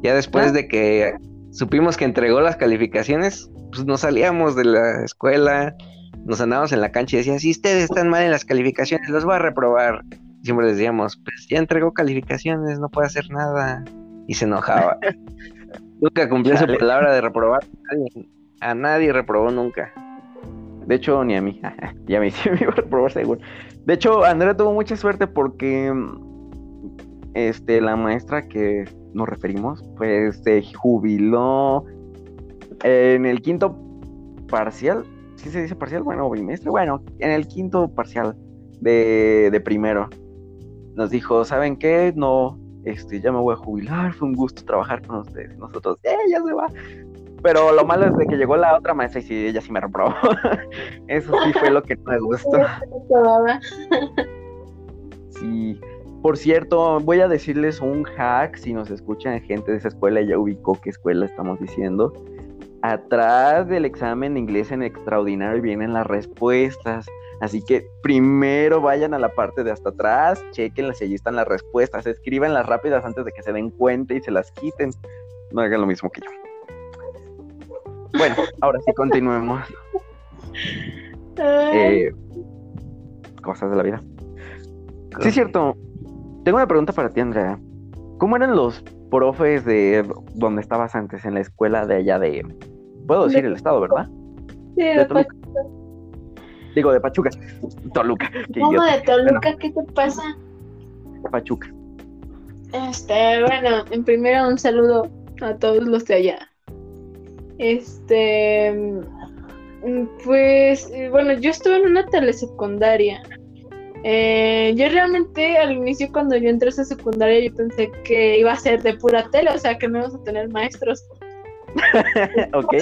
Ya después Ah. de que supimos que entregó las calificaciones, pues nos salíamos de la escuela, nos andábamos en la cancha y decía, si ustedes están mal en las calificaciones, los voy a reprobar. Siempre les decíamos, pues ya entregó calificaciones, no puede hacer nada. Y se enojaba. [LAUGHS] Nunca cumplió su palabra de reprobar. A nadie, a nadie reprobó nunca. De hecho, ni a mí. [LAUGHS] ya [LAUGHS] me hice a reprobar seguro. De hecho, Andrea tuvo mucha suerte porque este, la maestra que nos referimos, pues se jubiló en el quinto parcial. ¿Sí se dice parcial? Bueno, bimestre. Bueno, en el quinto parcial de, de primero. Nos dijo, ¿saben qué? No, este, ya me voy a jubilar. Fue un gusto trabajar con ustedes. Nosotros, ¡eh, ya se va! Pero lo malo es de que llegó la otra maestra y sí, ella sí me reprobó. [LAUGHS] Eso sí fue lo que no me gustó. [LAUGHS] Sí. Por cierto, voy a decirles un hack. Si nos escuchan gente de esa escuela, ya ubicó qué escuela estamos diciendo. Atrás del examen de inglés en extraordinario vienen las respuestas. Así que primero vayan a la parte de hasta atrás, chequenlas y allí están las respuestas. Escríbanlas rápidas antes de que se den cuenta y se las quiten. No hagan lo mismo que yo. Bueno, ahora sí continuemos. Eh, cosas de la vida. Sí, es cierto. Tengo una pregunta para ti, Andrea. ¿Cómo eran los profes de donde estabas antes, en la escuela de allá de... Puedo decir el estado, ¿verdad? sí, De de Toluca. Digo, de Pachuca. Toluca. ¿Cómo de Toluca? ¿Qué te pasa? Pachuca. Este, bueno, en primero un saludo a todos los de allá. Este, pues, bueno, yo estuve en una telesecundaria. Eh, yo realmente al inicio cuando yo entré a esa secundaria yo pensé que iba a ser de pura tele, o sea que no íbamos a tener maestros. [LAUGHS] ok.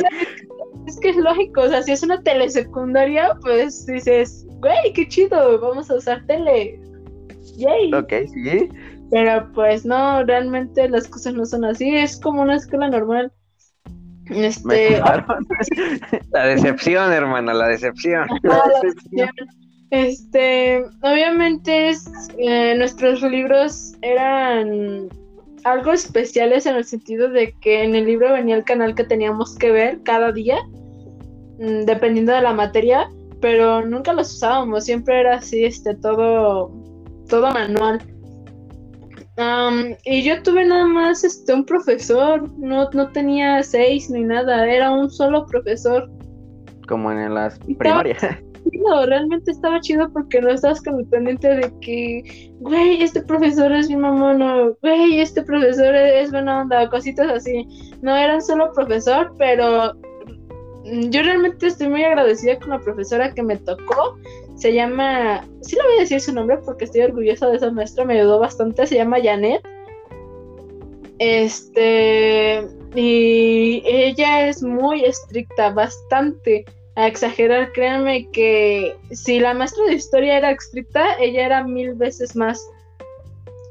Es que es lógico, o sea, si es una telesecundaria, pues dices, güey, qué chido, vamos a usar tele. Yay. Ok, sí. Pero pues no, realmente las cosas no son así, es como una escuela normal. Este. [LAUGHS] La decepción, hermana, la decepción. ah, [LAUGHS] la decepción. este, obviamente es, eh, nuestros libros eran algo especiales en el sentido de que en el libro venía el canal que teníamos que ver cada día, mm, dependiendo de la materia, pero nunca los usábamos, siempre era así, este, todo, todo manual. Am, y yo tuve nada más este un profesor, no, no tenía seis ni nada, era un solo profesor. Como en las primarias. No, realmente estaba chido porque no estabas con el pendiente de que, güey, este profesor es mi mamón, güey, este profesor es buena onda, cositas así. No era un solo profesor, pero mm, yo realmente estoy muy agradecida con la profesora que me tocó. Se llama, sí le voy a decir su nombre porque estoy orgullosa de esa maestra, me ayudó bastante, se llama Janet. Este, y ella es muy estricta, bastante a exagerar. Créanme que si la maestra de historia era estricta, ella era mil veces más.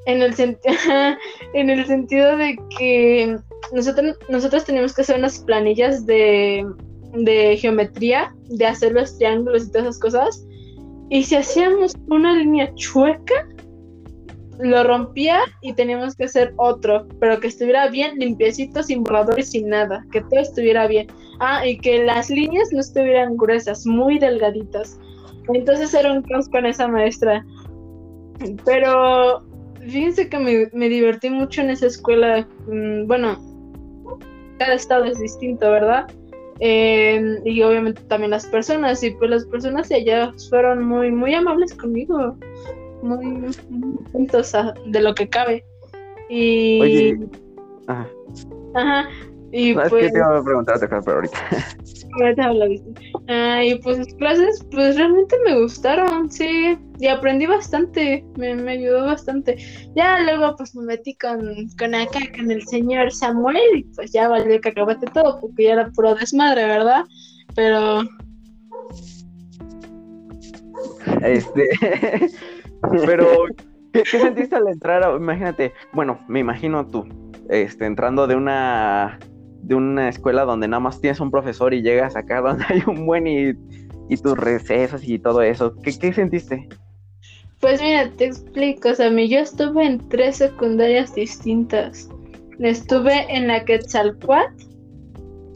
En el, [LAUGHS] en el sentido de que nosotros, nosotros teníamos que hacer unas planillas de, de geometría, de hacer los triángulos y todas esas cosas. Y si hacíamos una línea chueca, lo rompía y teníamos que hacer otro, pero que estuviera bien limpiecito, sin borrador y sin nada, que todo estuviera bien. Ah, y que las líneas no estuvieran gruesas, muy delgaditas. Entonces era un caos con esa maestra. Pero fíjense que me, me divertí mucho en esa escuela. Mm, bueno, cada estado es distinto, ¿verdad? Eh, y obviamente también las personas, y pues las personas de allá fueron muy, muy amables conmigo muy, atentos de lo que cabe. Y. Oye. Ajá. Ajá. Y no, pues. Es que te iba a preguntar otra cosa, pero ahorita. [LAUGHS] Ah, y pues las clases, pues realmente me gustaron, sí. Y aprendí bastante, me, me ayudó bastante. Ya luego, pues me metí con, con acá, con el señor Samuel, y pues ya valió que acabaste todo, porque ya era puro desmadre, ¿verdad? Pero. Este. [LAUGHS] Pero, ¿qué, ¿qué, sentiste al entrar? Imagínate, bueno, me imagino tú, este, entrando de una de una escuela donde nada más tienes un profesor y llegas acá [LAUGHS] donde hay un buen y, y tus recesos y todo eso. ¿Qué, ¿Qué sentiste? Pues mira, te explico, o sea, yo estuve en tres secundarias distintas. Estuve en la Quetzalcoatl.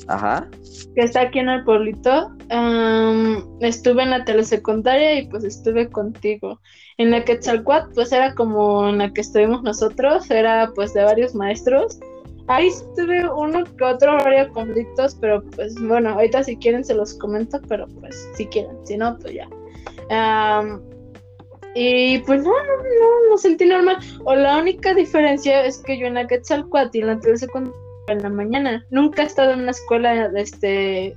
Ajá. Que está aquí en el pueblito. Um, estuve en la telesecundaria y pues estuve contigo. En la Quetzalcoatl, pues era como en la que estuvimos nosotros, era pues de varios maestros. Ahí tuve uno que otro varios conflictos, pero pues bueno, ahorita si quieren se los comento, pero pues si quieren, si no, pues ya. Um, y pues no, no, no, lo sentí normal. O la única diferencia es que yo en la Quetzalcoatl en la telesecundaria en la mañana. Nunca he estado en una escuela de, este,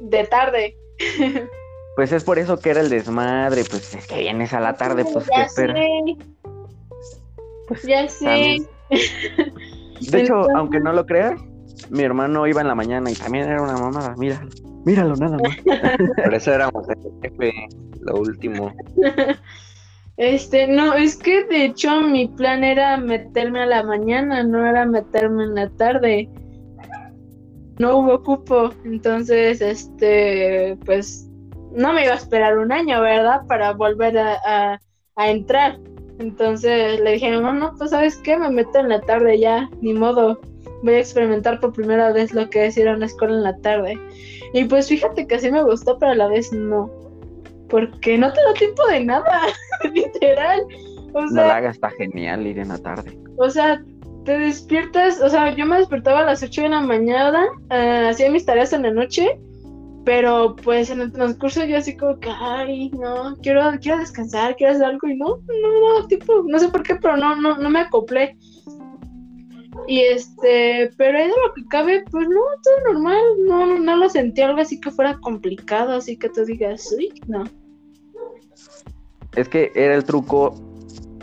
de tarde. [LAUGHS] Pues es por eso que era el desmadre, pues es que vienes a la tarde, pues ya qué. Sé. Pues, ya sé. [LAUGHS] De hecho, aunque no lo creas, mi hermano iba en la mañana y también era una mamada, mira, míralo nada más. [LAUGHS] Por eso éramos el jefe, lo último. Este, no, es que de hecho mi plan era meterme a la mañana, no era meterme en la tarde. No hubo cupo, entonces, este, pues, no me iba a esperar un año, ¿verdad? Para volver a, a- a entrar. Entonces le dije, no, no, pues, ¿sabes qué? Me meto en la tarde ya, ni modo. Voy a experimentar por primera vez lo que es ir a una escuela en la tarde. Y pues fíjate que sí me gustó, pero a la vez no. Porque no te da tiempo de nada, [LAUGHS] literal. O No sea, la hagas, está genial ir en la tarde. o sea, te despiertas, o sea, yo me despertaba a las 8 de la mañana, eh, hacía mis tareas en la noche, pero pues en el transcurso yo así como que, ay, no, quiero, quiero descansar, quiero hacer algo, y no, no, no, tipo, no sé por qué, pero no, no, no me acoplé. Y este, pero de lo que cabe, pues no, todo normal, no, no, no lo sentí algo así que fuera complicado, así que tú digas, uy, no. Es que era el truco,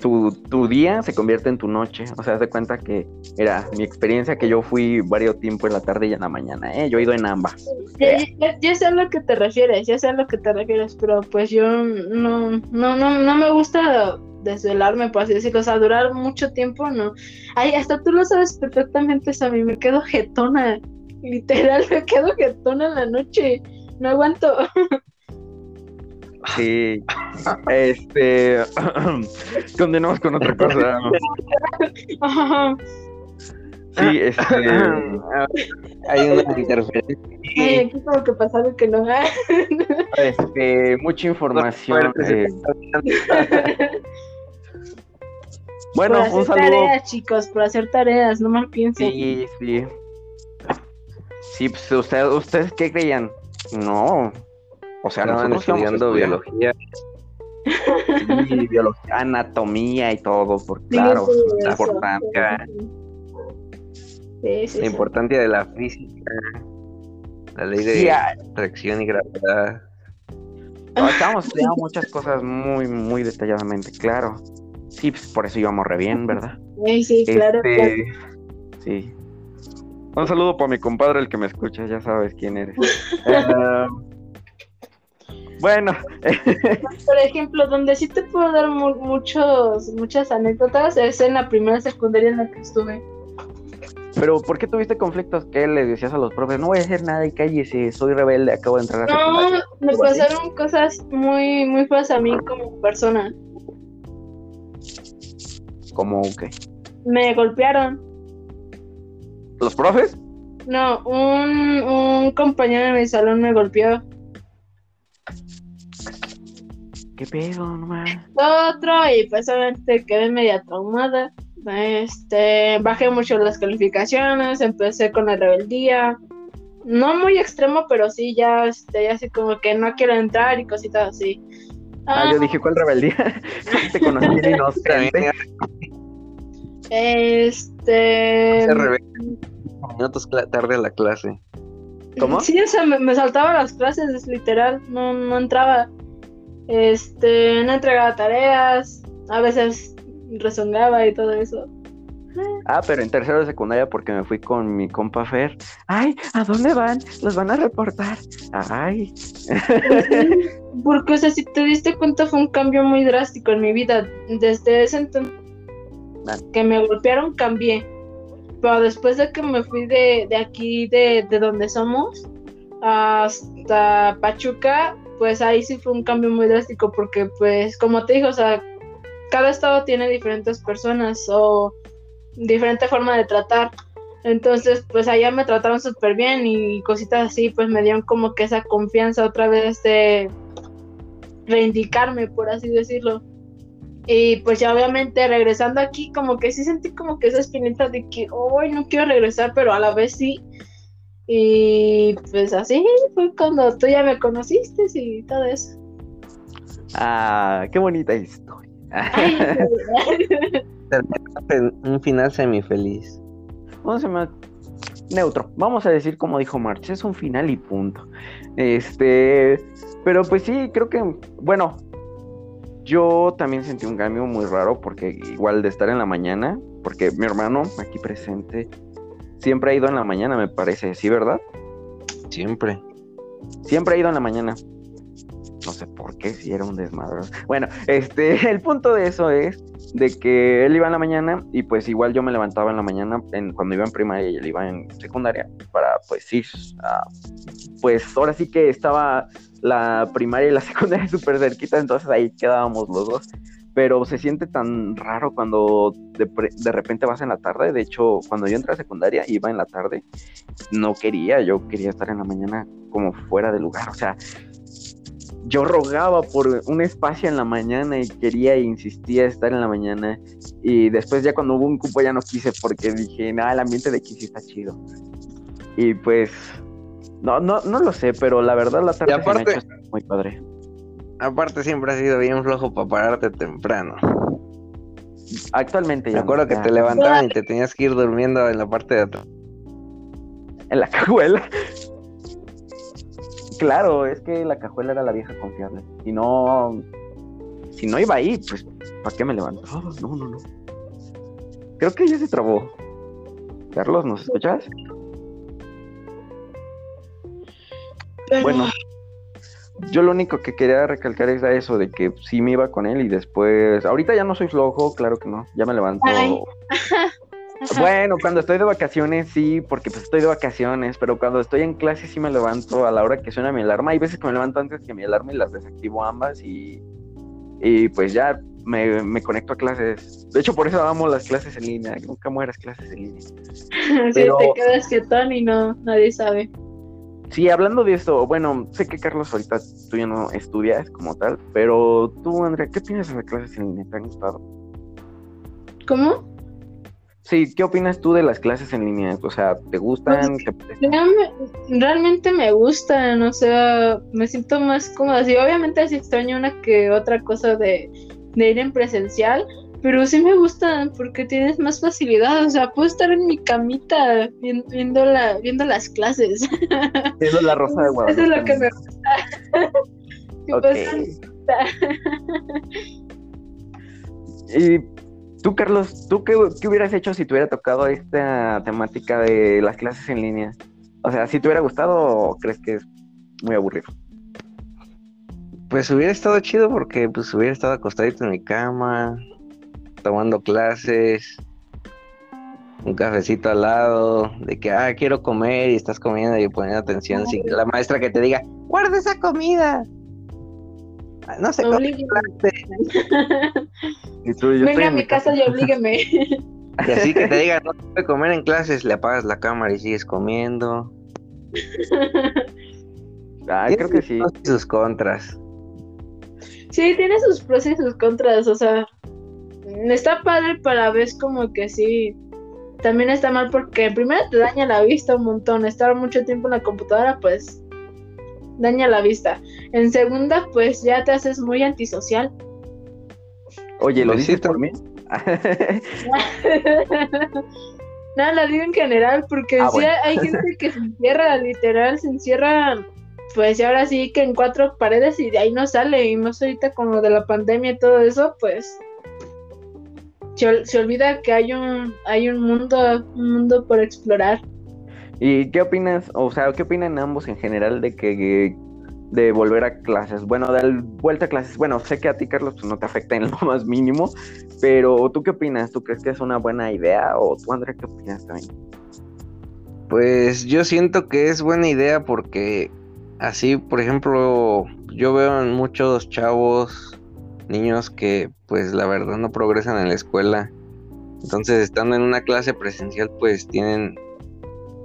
tu, tu día se convierte en tu noche. O sea, de cuenta que era mi experiencia que yo fui varios tiempo en la tarde y en la mañana, ¿eh? Yo he ido en ambas. Ya sé a lo que te refieres, ya sé a lo que te refieres, pero pues yo no, no, no, no me gusta desvelarme, por así decirlo, o sea, durar mucho tiempo, no. Ay, hasta tú lo sabes perfectamente, Sammy, me quedo jetona, literal, me quedo jetona en la noche, no aguanto. [LAUGHS] Sí. Este. [CLEARS THROAT] Continuamos con otra cosa. Sí, este. [CLEARS THROAT] Hay una interferencia. Ay, aquí como que pasa algo que no. este mucha información. eh, [LAUGHS] bueno, por hacer un saludo. tareas, chicos, por hacer tareas, no mal piensen. Sí, sí. Sí, pues usted, ¿ustedes qué creían? No. O sea, Estaban nosotros estudiando biología. Sí, biología, anatomía y todo, porque Sí, claro, sí, la importancia, sí, sí, La sí. importancia de la física. La ley de Sí, ah, atracción y gravedad. no, estábamos estudiando muchas cosas muy, muy detalladamente, claro. Sí, pues por eso íbamos re bien, ¿verdad? Sí, sí, claro, claro. Este, Sí. Un saludo para mi compadre, el que me escucha, ya sabes quién eres. Eh, [LAUGHS] bueno, [LAUGHS] Por ejemplo, donde sí te puedo dar mu- muchos, muchas anécdotas es en la primera secundaria en la que estuve. pero ¿por qué tuviste conflictos? ¿Qué le decías a los profes? No voy a hacer nada y cállese, soy rebelde, acabo de entrar a No, secundaria. me pasaron cosas muy, muy feas a mí como persona. ¿Cómo qué? Me golpearon. ¿Los profes? No, un, un compañero de mi salón me golpeó. ¿Qué pedo, no mames? Otro, y pues obviamente quedé media traumada. Este, bajé mucho las calificaciones, empecé con la rebeldía. No muy extremo, pero sí ya, este, ya así como que no quiero entrar y cositas así. Ah, yo dije, ¿cuál rebeldía? [LAUGHS] Te conocí inocente. Este. se rebelde. Minutos tarde a la clase. ¿Cómo? Sí, o sea, me, me saltaba las clases, es literal, no, no entraba. Este, no entregaba tareas, a veces rezongaba y todo eso. Ah, pero en tercero de secundaria porque me fui con mi compa Fer. Ay, ¿a dónde van? Los van a reportar. Ay. [LAUGHS] Porque, o sea, si te diste cuenta, fue un cambio muy drástico en mi vida. Desde ese entonces Ah. que me golpearon, cambié. Pero después de que me fui de, de aquí, de, de donde somos, hasta Pachuca, pues ahí sí fue un cambio muy drástico. Porque, pues, como te digo, o sea, cada estado tiene diferentes personas o diferente forma de tratar. Entonces, pues allá me trataron súper bien y cositas así, pues me dieron como que esa confianza otra vez de reivindicarme, por así decirlo. Y pues ya obviamente regresando aquí, como que sí sentí como que esa espinita de que, hoy no quiero regresar, pero a la vez sí. Y pues así fue cuando tú ya me conociste y todo eso. Ah, qué bonita historia. Ay, [LAUGHS] [LAUGHS] Un final semifeliz. Vamos a llamar neutro. Vamos a decir como dijo March, es un final y punto. Este, pero pues sí, creo que, bueno, yo también sentí un cambio muy raro porque igual de estar en la mañana, porque mi hermano aquí presente siempre ha ido en la mañana, me parece, ¿sí, verdad? Siempre. Siempre ha ido en la mañana. No sé por qué, si era un desmadre. Bueno, este, [LAUGHS] el punto de eso es de que él iba en la mañana y pues igual yo me levantaba en la mañana en, cuando iba en primaria y él iba en secundaria para pues ir a, pues ahora sí que estaba la primaria y la [LAUGHS] secundaria súper cerquita, entonces ahí quedábamos los dos. Pero se siente tan raro cuando de, repente vas en la tarde. De hecho, cuando yo entré a secundaria, iba en la tarde. No quería, yo quería estar en la mañana como fuera de lugar. O sea, yo rogaba por un espacio en la mañana y quería e insistía estar en la mañana. Y después ya cuando hubo un cupo ya no quise porque dije, nada, el ambiente de aquí sí está chido. Y pues, no, no, no lo sé, pero la verdad la tarde se me ha hecho muy padre. Aparte siempre has sido bien flojo para pararte temprano. Actualmente Me acuerdo no, que ya. te levantaban y te tenías que ir durmiendo en la parte de atrás. En la [LAUGHS] cajuela. Claro, es que la cajuela era la vieja confiable. Si no, si no iba ahí, pues, ¿para qué me levantaba? No, no, no. Creo que ya se trabó. Carlos, ¿nos escuchas? Bueno, yo lo único que quería recalcar es a eso de que sí me iba con él y después, ahorita ya no soy flojo, claro que no, ya me levanto. [LAUGHS] Bueno, cuando estoy de vacaciones sí, porque pues estoy de vacaciones, pero cuando estoy en clase sí me levanto a la hora que suena mi alarma. Hay veces que me levanto antes que mi alarma y las desactivo ambas y, y pues ya me, me conecto a clases. De hecho, por eso amo las clases en línea, nunca mueras clases en línea. [LAUGHS] Sí, Pero- te quedas quietón y no, nadie sabe. Sí, hablando de esto, bueno, sé que Carlos ahorita tú ya no estudias como tal, pero tú, Andrea, ¿qué opinas de las clases en línea? ¿Te han gustado? ¿Cómo? Sí, ¿qué opinas tú de las clases en línea? O sea, ¿te gustan? Realme- Realmente me gustan, o sea, me siento más cómoda. Sí, obviamente sí extraño una que otra cosa de, de ir en presencial, pero sí me gustan porque tienes más facilidad, o sea, puedo estar en mi camita viendo, la, viendo las clases. [LAUGHS] Viendo la rosa de Guadalupe. Eso es lo que me gusta. [LAUGHS] y tú, Carlos, ¿tú qué, qué, hubieras hecho si te hubiera tocado esta temática de las clases en línea? O sea, ¿si te hubiera gustado o crees que es muy aburrido? Pues hubiera estado chido porque pues hubiera estado acostadito en mi cama, tomando clases, un cafecito al lado, de que, ah, quiero comer y estás comiendo y poniendo atención, sin la maestra que te diga, guarda esa comida. Ah, no sé cómo. [LAUGHS] Venga a mi casa y oblígueme. Y así que te diga, [LAUGHS] no puede comer en clases, le apagas la cámara y sigues comiendo. Ay, creo que sí. Sus contras. Sí, tiene sus pros y sus contras, o sea, está padre para ver como que sí. También está mal porque primero te daña la vista un montón. Estar mucho tiempo en la computadora, pues daña la vista. En segunda, pues ya te haces muy antisocial. Oye, ¿lo dices por mí? [LAUGHS] no, lo digo en general, porque ah, sí hay gente que se encierra, literal, se encierra, pues y ahora sí que en cuatro paredes y de ahí no sale. Y más ahorita con lo de la pandemia y todo eso, pues se, olvida que hay un, hay un mundo, un mundo por explorar. ¿Y qué opinas, o sea, qué opinan ambos en general de que de volver a clases? Bueno, de vuelta a clases, bueno, sé que a ti, Carlos, pues, no te afecta en lo más mínimo, pero ¿tú qué opinas? ¿Tú crees que es una buena idea? ¿O tú, Andrea, qué opinas también? Pues yo siento que es buena idea porque así, por ejemplo, yo veo en muchos chavos niños que pues la verdad no progresan en la escuela. Entonces estando en una clase presencial pues tienen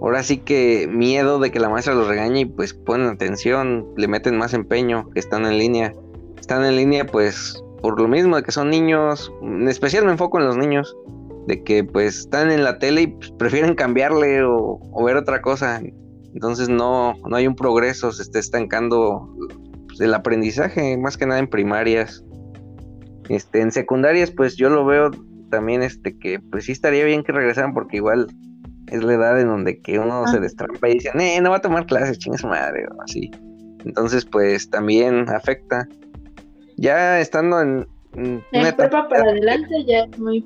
ahora sí que miedo de que la maestra los regañe y pues ponen atención, le meten más empeño que están en línea. Están en línea pues por lo mismo de que son niños, en especial me enfoco en los niños, de que pues están en la tele y pues, prefieren cambiarle o, ver otra cosa. Entonces no, no hay un progreso, se está estancando pues, el aprendizaje, más que nada en primarias. Este, en secundarias, pues yo lo veo también, este, que pues sí estaría bien que regresaran porque igual es la edad en donde que uno se destrampa y dice, eh, no va a tomar clases, chinga su madre, o así. Entonces, pues también afecta. Ya estando en, en etapa para adelante ya es muy...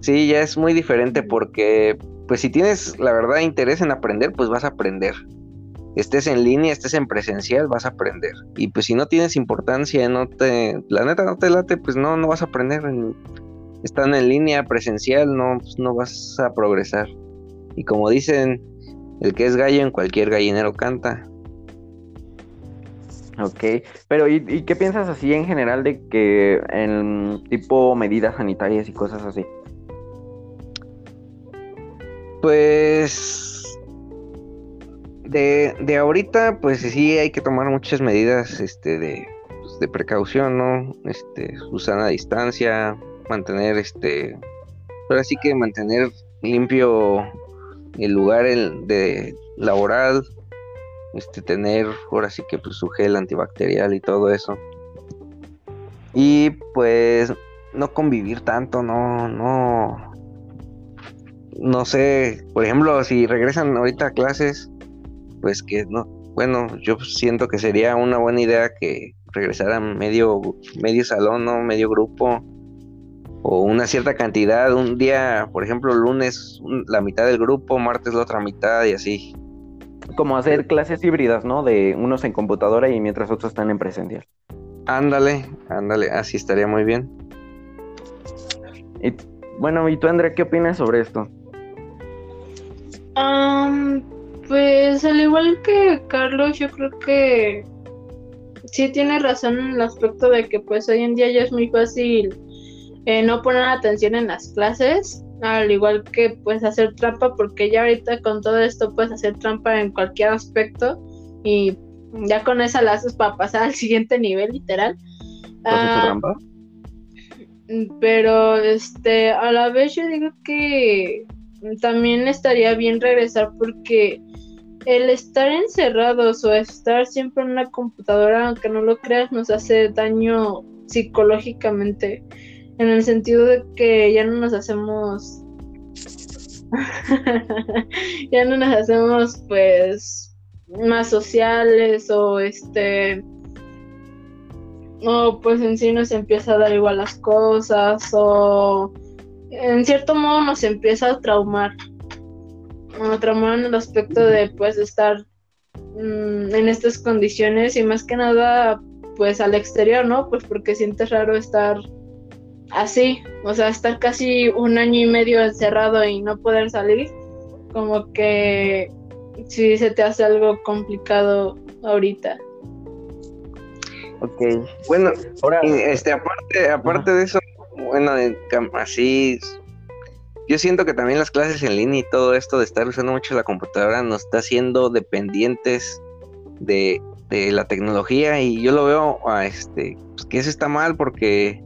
Sí, ya es muy diferente porque, pues si tienes, la verdad, interés en aprender, pues vas a aprender estés en línea, estés en presencial, vas a aprender. Y pues si no tienes importancia, no te, la neta no te late, pues no, no vas a aprender. estando en línea, presencial, no, pues no vas a progresar. Y como dicen, el que es gallo en cualquier gallinero canta. Ok, pero ¿y, ¿y, qué piensas así en general de que en tipo medidas sanitarias y cosas así? Pues de, de ahorita, pues sí hay que tomar muchas medidas este, de, pues, de precaución, ¿no? Este, usar a distancia, mantener este, pero así que mantener limpio el lugar de laboral, este, tener ahora sí que pues, su gel antibacterial y todo eso. Y pues no convivir tanto, no, no, no sé, por ejemplo, si regresan ahorita a clases, pues que no, bueno, yo siento que sería una buena idea que regresaran medio, medio salón, ¿no? Medio grupo, o una cierta cantidad, un día, por ejemplo, lunes la mitad del grupo, martes la otra mitad y así. Como hacer clases híbridas, ¿no? De unos en computadora y mientras otros están en presencial. Ándale, ándale, así estaría muy bien. Y, bueno, ¿y tú, Andrea, qué opinas sobre esto? Pues al igual que Carlos, yo creo que sí tiene razón en el aspecto de que pues hoy en día ya es muy fácil eh, no poner atención en las clases, al igual que pues hacer trampa, porque ya ahorita con todo esto puedes hacer trampa en cualquier aspecto y ya con esa la haces para pasar al siguiente nivel, literal. ¿Has hecho ah, trampa? Pero este, a la vez yo digo que también estaría bien regresar porque el estar encerrados o estar siempre en una computadora, aunque no lo creas, nos hace daño psicológicamente. en el sentido de que ya no nos hacemos [LAUGHS] ya no nos hacemos pues más sociales o este o pues en sí nos empieza a dar igual las cosas o en cierto modo nos empieza a traumar a traumar en el aspecto de pues estar mm, en estas condiciones y más que nada pues al exterior no pues porque sientes raro estar así, o sea, estar casi un año y medio encerrado y no poder salir, como que sí se te hace algo complicado ahorita. Ok. Bueno, ahora este aparte aparte de eso, bueno, así yo siento que también las clases en línea y todo esto de estar usando mucho la computadora nos está haciendo dependientes de, de la tecnología y yo lo veo a este pues que eso está mal porque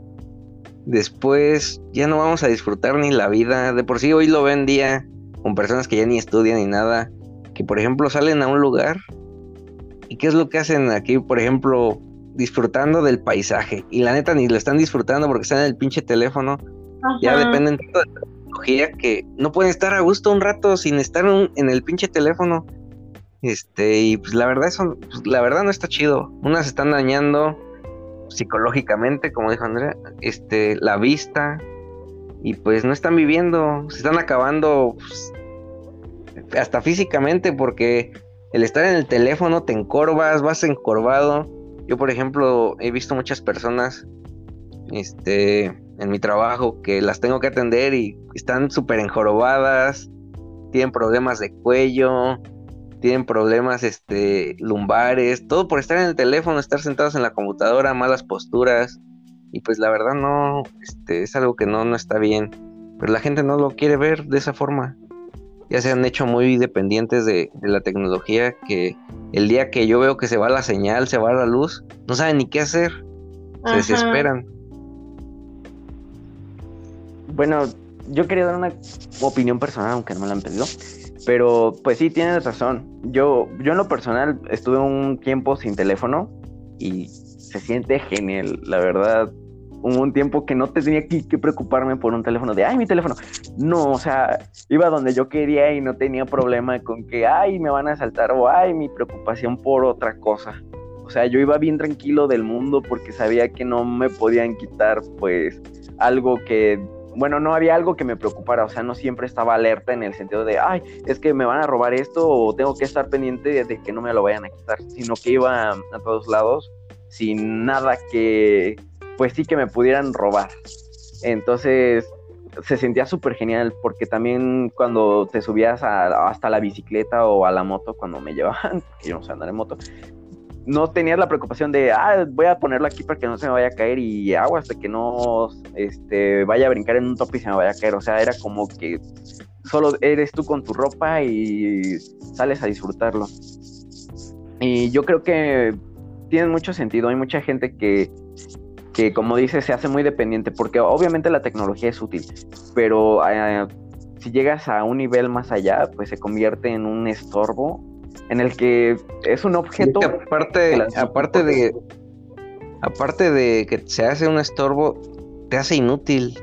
después ya no vamos a disfrutar ni la vida. De por sí hoy lo ven día con personas que ya ni estudian ni nada, que por ejemplo salen a un lugar y qué es lo que hacen aquí, por ejemplo, disfrutando del paisaje y la neta ni lo están disfrutando porque están en el pinche teléfono. Ya dependen de tecnología que no pueden estar a gusto un rato sin estar en el pinche teléfono. Este, y pues la verdad eso, pues, la verdad no está chido. Unas están dañando, psicológicamente, como dijo Andrea, este, la vista, y pues no están viviendo, se están acabando pues, hasta físicamente, porque el estar en el teléfono te encorvas, vas encorvado. Yo, por ejemplo, he visto muchas personas este, en mi trabajo que las tengo que atender y están súper enjorobadas, tienen problemas de cuello, tienen problemas este, lumbares, todo por estar en el teléfono, estar sentados en la computadora, malas posturas. Y pues la verdad no, este, es algo que no, no está bien. Pero la gente no lo quiere ver de esa forma. Ya se han hecho muy dependientes de, la tecnología que el día que yo veo que se va la señal, se va la luz, no saben ni qué hacer. Se desesperan. Bueno, yo quería dar una opinión personal, aunque no me la han pedido. Pero pues sí, tienes razón. Yo, yo en lo personal estuve un tiempo sin teléfono y se siente genial, la verdad. Hubo un tiempo que no tenía que, que, preocuparme por un teléfono de, ay, mi teléfono. No, o sea, iba donde yo quería y no tenía problema con que, ay, me van a saltar o, ay, mi preocupación por otra cosa. O sea, yo iba bien tranquilo del mundo porque sabía que no me podían quitar, pues, algo que bueno, no había algo que me preocupara, o sea, no siempre estaba alerta en el sentido de, ay, es que me van a robar esto o tengo que estar pendiente de que no me lo vayan a quitar, sino que iba a todos lados sin nada que, pues sí que me pudieran robar. Entonces, se sentía súper genial porque también cuando te subías hasta la bicicleta o a la moto, cuando me llevaban, [LAUGHS] que yo no sé andar en moto, no tenías la preocupación de, ah, voy a ponerlo aquí para que no se me vaya a caer y agua hasta que no este, vaya a brincar en un tope y se me vaya a caer. O sea, era como que solo eres tú con tu ropa y sales a disfrutarlo. Y yo creo que tiene mucho sentido. Hay mucha gente que, que como dice, se hace muy dependiente porque obviamente la tecnología es útil, pero eh, si llegas a un nivel más allá, pues se convierte en un estorbo en el que es un objeto. aparte, aparte de. Aparte de que se hace un estorbo, te hace inútil.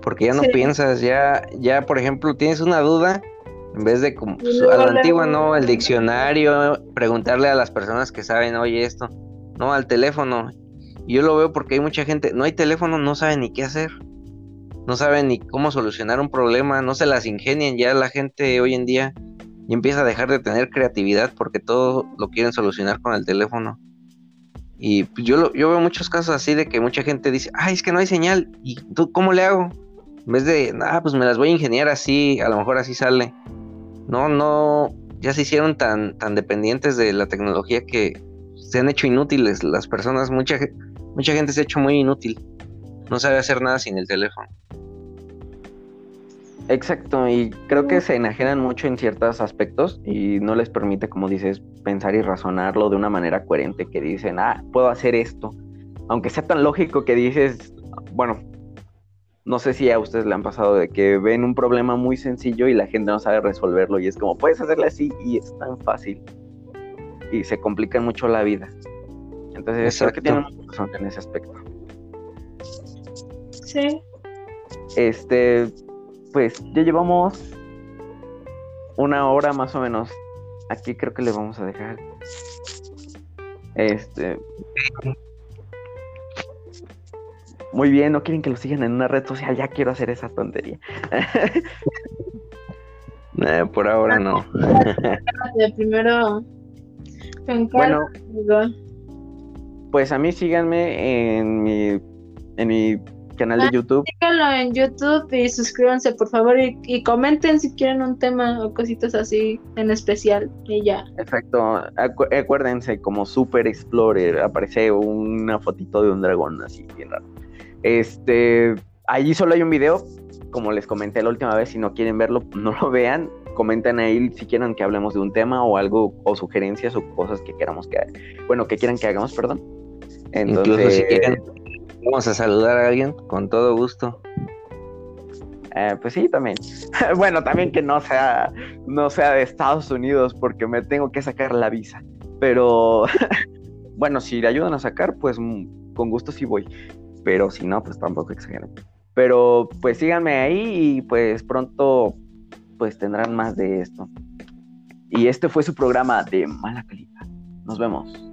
Porque ya no piensas, ya, ya, por ejemplo, tienes una duda, en vez de como a la antigua, ¿no? El diccionario, preguntarle a las personas que saben, oye, esto, no, al teléfono. Y yo lo veo porque hay mucha gente, no hay teléfono, no saben ni qué hacer. No saben ni cómo solucionar un problema, no se las ingenian ya la gente hoy en día y empieza a dejar de tener creatividad porque todo lo quieren solucionar con el teléfono. Y yo, yo veo muchos casos así de que mucha gente dice, ay, es que no hay señal, ¿y tú cómo le hago? En vez de, ah, pues me las voy a ingeniar así, a lo mejor así sale. No, no, ya se hicieron tan, tan dependientes de la tecnología que se han hecho inútiles las personas, mucha, mucha gente se ha hecho muy inútil. No sabe hacer nada sin el teléfono. Exacto, y creo que se enajenan mucho en ciertos aspectos y no les permite, como dices, pensar y razonarlo de una manera coherente, que dicen, ah, puedo hacer esto. Aunque sea tan lógico que dices, bueno, no sé si a ustedes le han pasado de que ven un problema muy sencillo y la gente no sabe resolverlo y es como, puedes hacerle así y es tan fácil. Y se complica mucho la vida. Entonces, creo que tienen razón en ese aspecto. Sí, Este, pues ya llevamos una hora más o menos. Aquí creo que le vamos a dejar. Este. Muy bien, no quieren que lo sigan en una red social, ya quiero hacer esa tontería. [LAUGHS] Eh, por ahora no. Primero. Bueno, pues a mí síganme en mi, en mi canal de ah, YouTube. Síganlo en YouTube y suscríbanse por favor y, comenten si quieren un tema o cositas así en especial y ya. Exacto, acuérdense como Super Explorer aparece una fotito de un dragón así bien raro. Este, allí solo hay un video, como les comenté la última vez, si no quieren verlo, no lo vean. Comenten ahí si quieren que hablemos de un tema o algo, o sugerencias o cosas que queramos que, bueno, que quieran que hagamos, perdón. Incluso si quieren, vamos a saludar a alguien, con todo gusto. Eh, pues sí, también. [LAUGHS] bueno, también que no sea, no sea de Estados Unidos porque me tengo que sacar la visa. Pero [LAUGHS] bueno, si le ayudan a sacar, pues mm, con gusto sí voy pero si no, pues tampoco exageren. Pero pues síganme ahí y pues pronto pues tendrán más de esto. Y este fue su programa de mala calidad. Nos vemos.